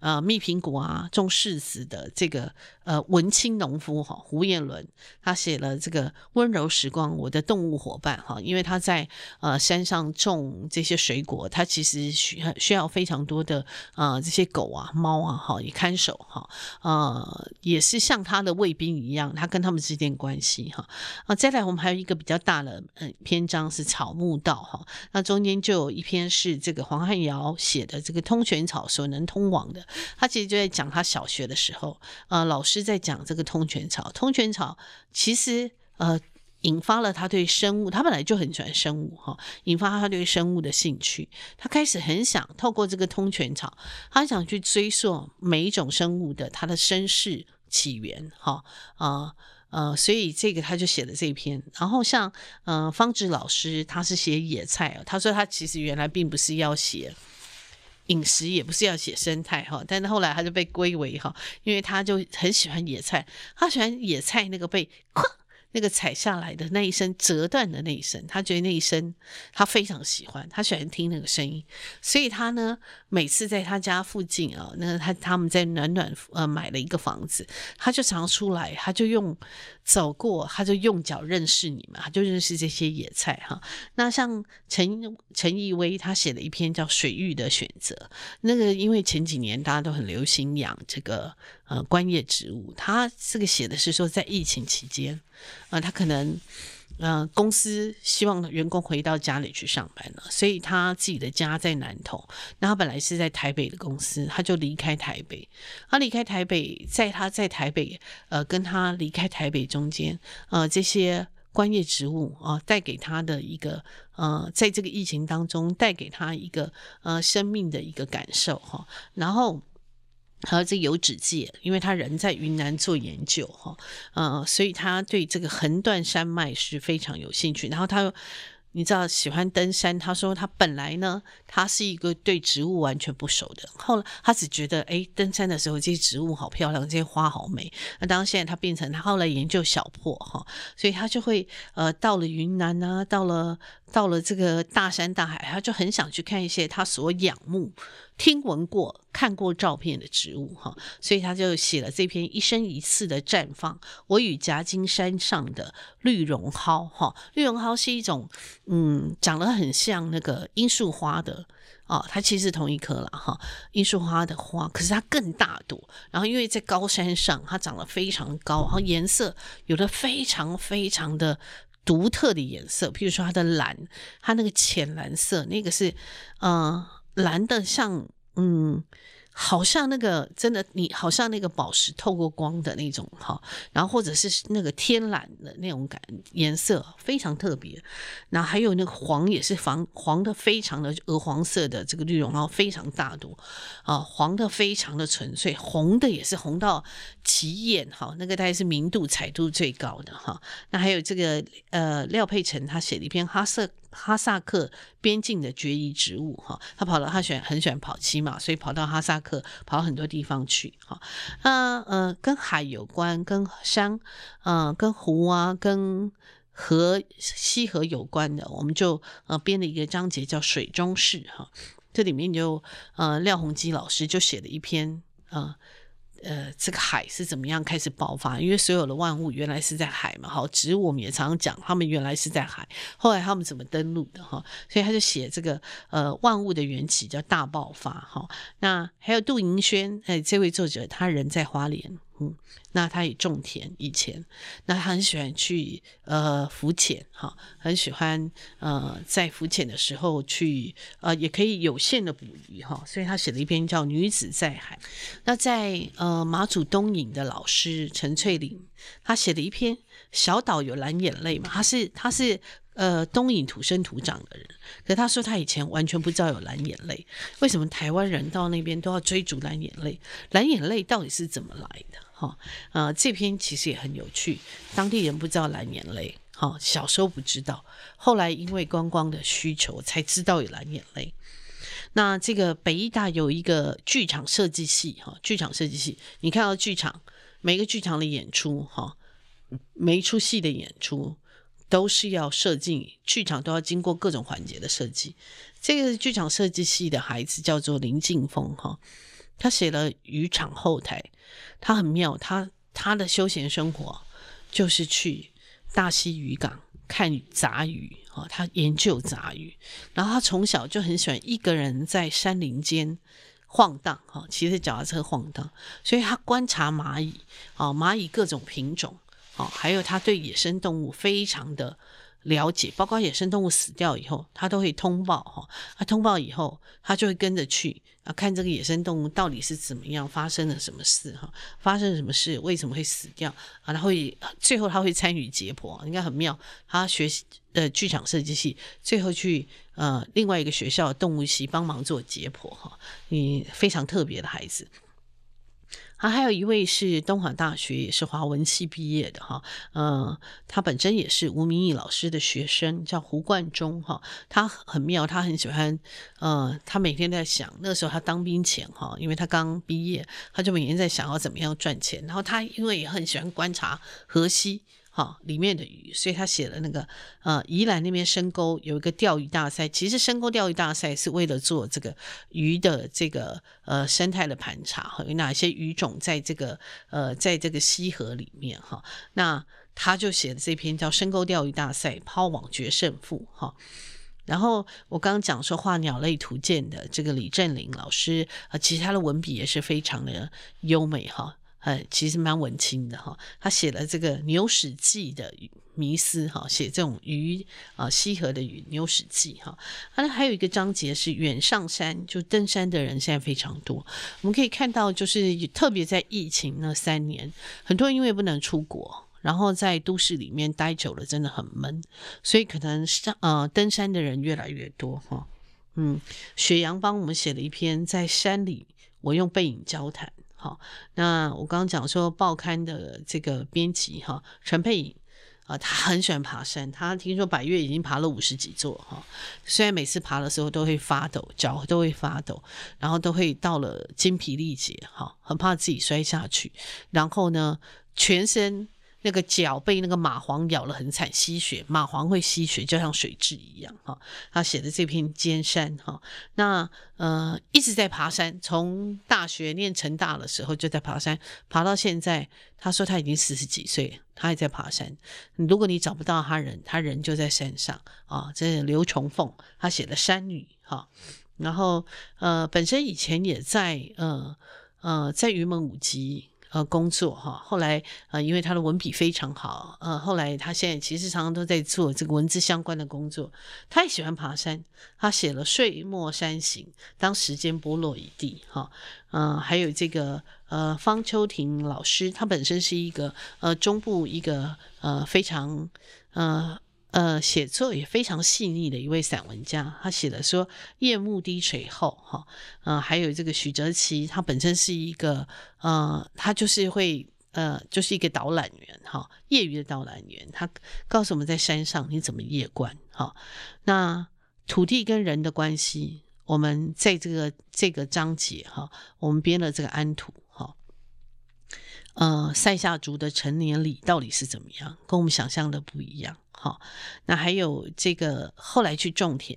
呃，蜜苹果啊，种柿子的这个呃文青农夫哈，胡彦伦，他写了这个温柔时光，我的动物伙伴哈，因为他在呃山上种这些水果，他其实需需要非常多的呃这些狗啊、猫啊哈，也看守哈，呃也是像他的卫兵一样，他跟他们之间关系哈啊。再来，我们还有一个比较大的呃篇章是草木道哈，那中间就有一篇是这个黄汉尧写的这个通玄草所能通往的。他其实就在讲他小学的时候，呃，老师在讲这个通泉草。通泉草其实呃引发了他对生物，他本来就很喜欢生物哈，引发他对生物的兴趣。他开始很想透过这个通泉草，他想去追溯每一种生物的它的身世起源哈啊呃，所以这个他就写了这篇。然后像呃方志老师，他是写野菜，他说他其实原来并不是要写饮食，也不是要写生态哈，但是后来他就被归为哈，因为他就很喜欢野菜，他喜欢野菜那个被那个踩下来的那一声折断的那一声，他觉得那一声他非常喜欢，他喜欢听那个声音，所以他呢每次在他家附近啊，那他他们在暖暖呃买了一个房子，他就常出来，他就用走过，他就用脚认识你们，他就认识这些野菜哈。那像陈陈逸威他写了一篇叫《水域的选择》，那个因为前几年大家都很流行养这个呃观叶植物，他这个写的是说在疫情期间。呃，他可能，呃，公司希望员工回到家里去上班了，所以他自己的家在南投。那他本来是在台北的公司，他就离开台北。他离开台北，在他在台北，呃，跟他离开台北中间，呃，这些观叶植物啊、带给他的一个，呃，在这个疫情当中带给他一个，呃，生命的一个感受哈。然后。还有这油脂界，因为他人在云南做研究哈，呃，所以他对这个横断山脉是非常有兴趣。然后他。你知道喜欢登山，他说他本来呢，他是一个对植物完全不熟的。后来他只觉得，哎，登山的时候这些植物好漂亮，这些花好美。那当现在他变成他后来研究小破哈，所以他就会呃到了云南啊，到了到了这个大山大海，他就很想去看一些他所仰慕、听闻过、看过照片的植物哈。所以他就写了这篇《一生一次的绽放》，我与夹金山上的绿绒蒿哈。绿绒蒿是一种。嗯，长得很像那个罂粟花的哦，它其实同一棵了哈，罂粟花的花，可是它更大朵。然后因为在高山上，它长得非常高，然后颜色有的非常非常的独特的颜色，譬如说它的蓝，它那个浅蓝色，那个是嗯、蓝的像嗯。好像那个真的，你好像那个宝石透过光的那种哈，然后或者是那个天蓝的那种感颜色非常特别，然后还有那个黄也是黄黄的非常的鹅黄色的这个绿绒，然后非常大朵啊，黄的非常的纯粹，红的也是红到起眼哈，那个大概是明度彩度最高的哈。那还有这个呃廖佩岑他写了一篇哈色。哈萨克边境的绝育植物，哈，他跑到他喜欢很喜欢跑骑马，所以跑到哈萨克，跑很多地方去，哈，那呃跟海有关，跟山，嗯、呃，跟湖啊，跟河溪河有关的，我们就呃编了一个章节叫水中事，哈，这里面就呃廖鸿基老师就写了一篇，呃。呃，这个海是怎么样开始爆发？因为所有的万物原来是在海嘛，好，植物我们也常常讲，他们原来是在海，后来他们怎么登陆的哈？所以他就写这个呃万物的缘起叫大爆发哈。那还有杜银轩，哎，这位作者他人在花莲。嗯，那他也种田以前，那他很喜欢去呃浮潜哈，很喜欢呃在浮潜的时候去呃也可以有限的捕鱼哈，所以他写了一篇叫《女子在海》。那在呃马祖东引的老师陈翠玲，他写了一篇《小岛有蓝眼泪》嘛，他是他是呃东引土生土长的人，可是他说他以前完全不知道有蓝眼泪，为什么台湾人到那边都要追逐蓝眼泪？蓝眼泪到底是怎么来的？好，呃，这篇其实也很有趣。当地人不知道蓝眼泪，好，小时候不知道，后来因为观光的需求才知道有蓝眼泪。那这个北艺大有一个剧场设计系，哈，剧场设计系，你看到剧场每个剧场的演出，哈，每一出戏的演出都是要设计，剧场都要经过各种环节的设计。这个剧场设计系的孩子叫做林静峰，哈。他写了渔场后台，他很妙，他他的休闲生活就是去大溪渔港看杂鱼，哦，他研究杂鱼，然后他从小就很喜欢一个人在山林间晃荡，哈，骑着脚踏车晃荡，所以他观察蚂蚁，哦，蚂蚁各种品种，哦，还有他对野生动物非常的了解，包括野生动物死掉以后，他都会通报，哈，他通报以后，他就会跟着去。啊，看这个野生动物到底是怎么样，发生了什么事哈？发生了什么事？为什么会死掉？啊，他会最后他会参与解剖，应该很妙。他学习呃剧场设计系，最后去呃另外一个学校动物系帮忙做解剖哈，你非常特别的孩子。啊，还有一位是东华大学，也是华文系毕业的哈，呃，他本身也是吴明义老师的学生，叫胡冠中哈。他很妙，他很喜欢，呃，他每天在想，那时候他当兵前哈，因为他刚毕业，他就每天在想要怎么样赚钱。然后他因为也很喜欢观察河西。好，里面的鱼，所以他写了那个呃，宜兰那边深沟有一个钓鱼大赛，其实深沟钓鱼大赛是为了做这个鱼的这个呃生态的盘查，哈有哪些鱼种在这个呃在这个溪河里面哈，那他就写的这篇叫《深沟钓鱼大赛抛网决胜负》哈。然后我刚刚讲说画鸟类图鉴的这个李振林老师啊，其实他的文笔也是非常的优美哈。呃，其实蛮文青的哈，他写了这个牛屎记的迷思哈，写这种鱼啊，溪河的鱼牛屎记哈。那还有一个章节是远上山，就登山的人现在非常多。我们可以看到，就是特别在疫情那三年，很多人因为不能出国，然后在都市里面待久了，真的很闷，所以可能上呃登山的人越来越多哈。嗯，雪阳帮我们写了一篇在山里，我用背影交谈。好，那我刚刚讲说报刊的这个编辑哈，陈佩颖啊，他很喜欢爬山，他听说百越已经爬了五十几座哈，虽然每次爬的时候都会发抖，脚都会发抖，然后都会到了精疲力竭哈，很怕自己摔下去，然后呢，全身。那个脚被那个蚂蟥咬了很惨，吸血。蚂蟥会吸血，就像水蛭一样哈。他写的这篇尖山哈，那呃一直在爬山，从大学念成大的时候就在爬山，爬到现在。他说他已经四十几岁，他还在爬山。如果你找不到他人，他人就在山上啊。这是刘崇凤，他写的山女哈。然后呃，本身以前也在呃呃在云门舞集。呃，工作哈，后来呃，因为他的文笔非常好，呃，后来他现在其实常常都在做这个文字相关的工作。他也喜欢爬山，他写了《岁末山行》，当时间剥落一地哈，嗯、呃，还有这个呃，方秋婷老师，他本身是一个呃中部一个呃非常呃。呃，写作也非常细腻的一位散文家，他写的说夜幕低垂后，哈，呃，还有这个许哲奇，他本身是一个呃，他就是会呃，就是一个导览员，哈，业余的导览员，他告诉我们在山上你怎么夜观，哈，那土地跟人的关系，我们在这个这个章节，哈，我们编了这个安土，哈，呃，塞夏族的成年礼到底是怎么样，跟我们想象的不一样。好，那还有这个后来去种田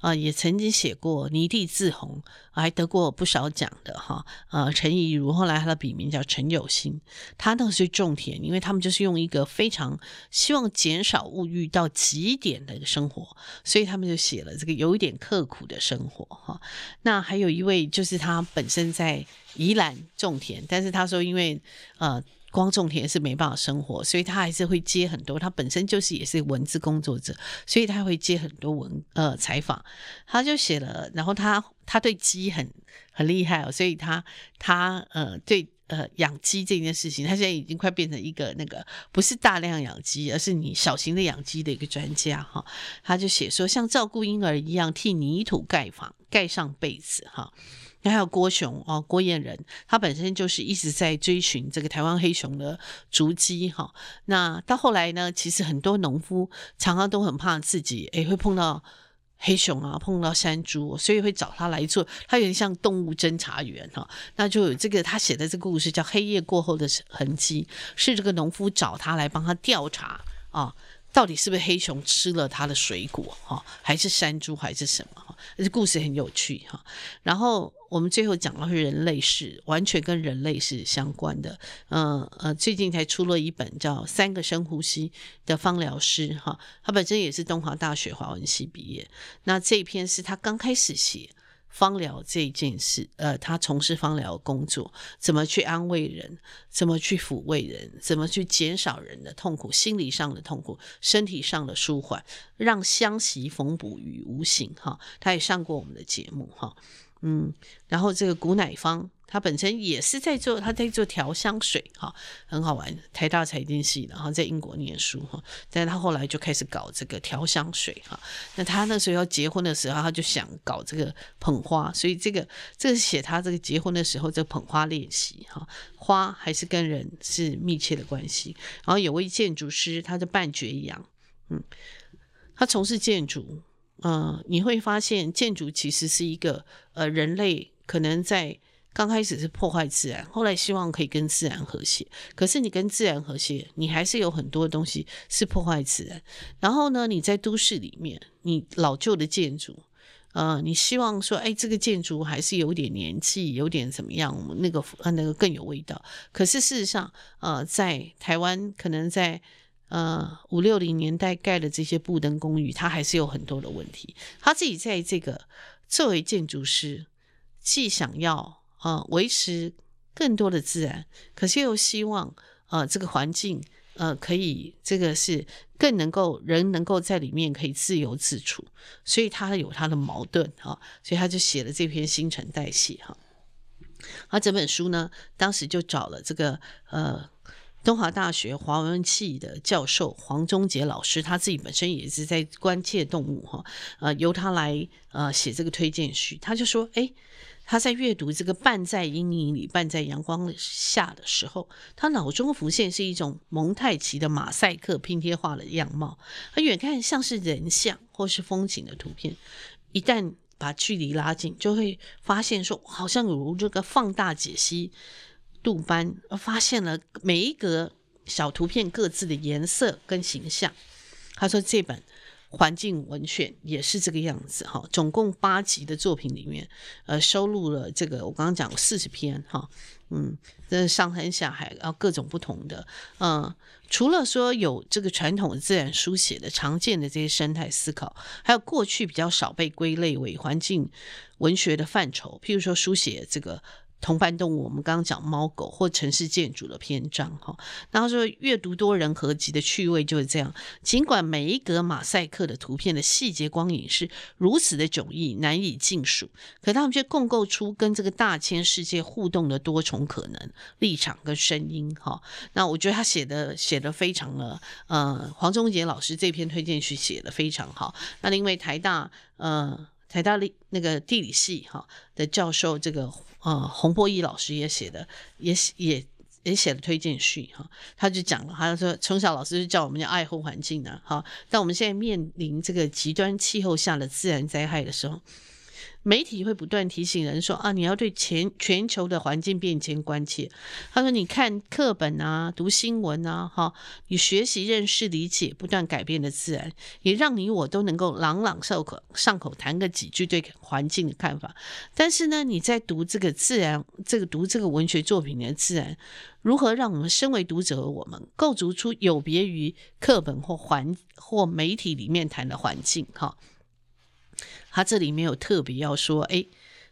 啊、也曾经写过《泥地自红》，还得过不少奖的哈。呃，陈怡如后来他的笔名叫陈有心，他那时候种田，因为他们就是用一个非常希望减少物欲到极点的一个生活，所以他们就写了这个有一点刻苦的生活哈。那还有一位就是他本身在宜兰种田，但是他说因为呃。光种田是没办法生活，所以他还是会接很多。他本身就是也是文字工作者，所以他会接很多文呃采访。他就写了，然后他他对鸡很很厉害哦，所以他他呃对呃养鸡这件事情，他现在已经快变成一个那个不是大量养鸡，而是你小型的养鸡的一个专家哈。他就写说，像照顾婴儿一样替泥土盖房，盖上被子哈。那还有郭熊哦，郭燕仁，他本身就是一直在追寻这个台湾黑熊的足迹哈。那到后来呢，其实很多农夫常常都很怕自己诶会碰到黑熊啊，碰到山猪，所以会找他来做。他有点像动物侦查员哈。那就有这个他写的这个故事叫《黑夜过后的痕迹》，是这个农夫找他来帮他调查啊。到底是不是黑熊吃了他的水果哈，还是山猪还是什么哈？这故事很有趣哈。然后我们最后讲到是人类是，完全跟人类是相关的。嗯呃，最近才出了一本叫《三个深呼吸》的芳疗师哈，他本身也是东华大学华文系毕业。那这一篇是他刚开始写。芳疗这件事，呃，他从事芳疗工作，怎么去安慰人，怎么去抚慰人，怎么去减少人的痛苦，心理上的痛苦，身体上的舒缓，让相习缝补于无形。哈，他也上过我们的节目，哈，嗯，然后这个古乃芳。他本身也是在做，他在做调香水哈，很好玩。台大财经系，然后在英国念书哈，但是他后来就开始搞这个调香水哈。那他那时候要结婚的时候，他就想搞这个捧花，所以这个这是写他这个结婚的时候这捧花练习哈。花还是跟人是密切的关系。然后有位建筑师，他的半绝阳，嗯，他从事建筑，呃，你会发现建筑其实是一个呃人类可能在。刚开始是破坏自然，后来希望可以跟自然和谐。可是你跟自然和谐，你还是有很多东西是破坏自然。然后呢，你在都市里面，你老旧的建筑，呃，你希望说，哎，这个建筑还是有点年纪，有点怎么样，那个那个更有味道。可是事实上，呃，在台湾，可能在呃五六零年代盖的这些布登公寓，它还是有很多的问题。他自己在这个作为建筑师，既想要。呃，维持更多的自然，可是又希望呃这个环境呃可以这个是更能够人能够在里面可以自由自处，所以他有他的矛盾哈、哦，所以他就写了这篇新陈代谢哈。他整本书呢，当时就找了这个呃东华大学华文系的教授黄宗洁老师，他自己本身也是在关切动物哈，呃由他来呃写这个推荐序，他就说哎。他在阅读这个半在阴影里，半在阳光下的时候，他脑中浮现是一种蒙太奇的马赛克拼贴画的样貌，他远看像是人像或是风景的图片，一旦把距离拉近，就会发现说，好像如这个放大解析杜班，发现了每一格小图片各自的颜色跟形象。他说这本。环境文选也是这个样子哈，总共八集的作品里面，呃，收录了这个我刚刚讲四十篇哈，嗯，这上山下海，然后各种不同的，嗯，除了说有这个传统自然书写的常见的这些生态思考，还有过去比较少被归类为环境文学的范畴，譬如说书写这个。同伴动物，我们刚刚讲猫狗或城市建筑的篇章，哈，然后说阅读多人合集的趣味就是这样。尽管每一格马赛克的图片的细节光影是如此的迥异，难以尽数，可他们却共构出跟这个大千世界互动的多重可能立场跟声音，哈。那我觉得他写的写的非常的，呃，黄宗洁老师这篇推荐序写的非常好。那因为台大，呃。台大理那个地理系哈的教授，这个呃洪波义老师也写的，也也也写了推荐序哈，他就讲了，他就说从小老师就叫我们要爱护环境呢，哈，但我们现在面临这个极端气候下的自然灾害的时候。媒体会不断提醒人说啊，你要对全全球的环境变迁关切。他说，你看课本啊，读新闻啊，哈，你学习认识理解不断改变的自然，也让你我都能够朗朗上口上口谈个几句对环境的看法。但是呢，你在读这个自然，这个读这个文学作品的自然，如何让我们身为读者的我们构筑出有别于课本或环或媒体里面谈的环境？哈。他这里没有特别要说，哎，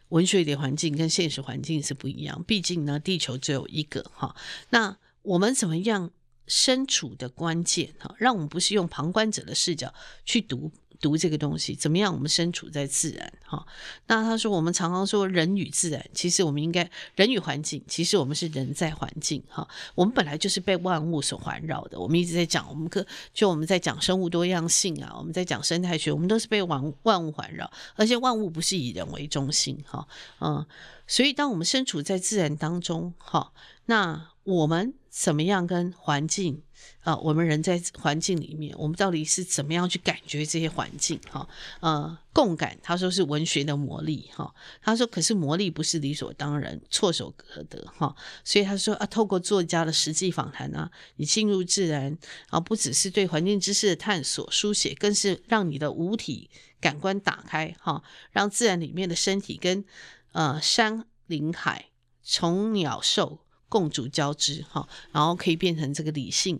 文学的环境跟现实环境是不一样，毕竟呢，地球只有一个哈。那我们怎么样身处的关键哈，让我们不是用旁观者的视角去读。读这个东西怎么样？我们身处在自然哈。那他说，我们常常说人与自然，其实我们应该人与环境，其实我们是人在环境哈。我们本来就是被万物所环绕的。我们一直在讲，我们可就我们在讲生物多样性啊，我们在讲生态学，我们都是被万万物环绕，而且万物不是以人为中心哈。嗯，所以当我们身处在自然当中哈，那我们怎么样跟环境？啊，我们人在环境里面，我们到底是怎么样去感觉这些环境？哈，呃，共感，他说是文学的魔力，哈，他说可是魔力不是理所当然、唾手可得，哈，所以他说啊，透过作家的实际访谈啊，你进入自然，啊，不只是对环境知识的探索、书写，更是让你的五体感官打开，哈，让自然里面的身体跟呃山林海、虫鸟兽共主交织，哈，然后可以变成这个理性。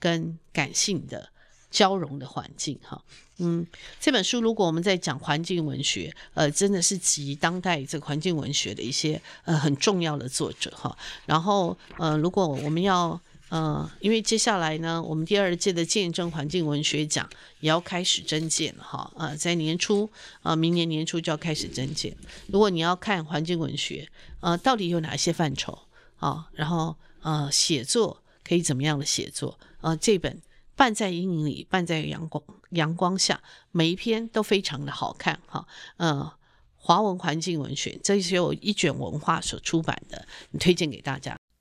跟感性的交融的环境，哈，嗯，这本书如果我们在讲环境文学，呃，真的是集当代这个环境文学的一些呃很重要的作者，哈。然后，呃，如果我们要呃，因为接下来呢，我们第二届的见证环境文学奖也要开始征件了哈，呃，在年初，呃，明年年初就要开始征件。如果你要看环境文学，呃，到底有哪些范畴啊、然后呃，写作可以怎么样的写作？呃，这本《半在阴影里，半在阳光阳光下》，每一篇都非常的好看哈。呃，华文环境文学，这是由一卷文化所出版的，推荐给大家。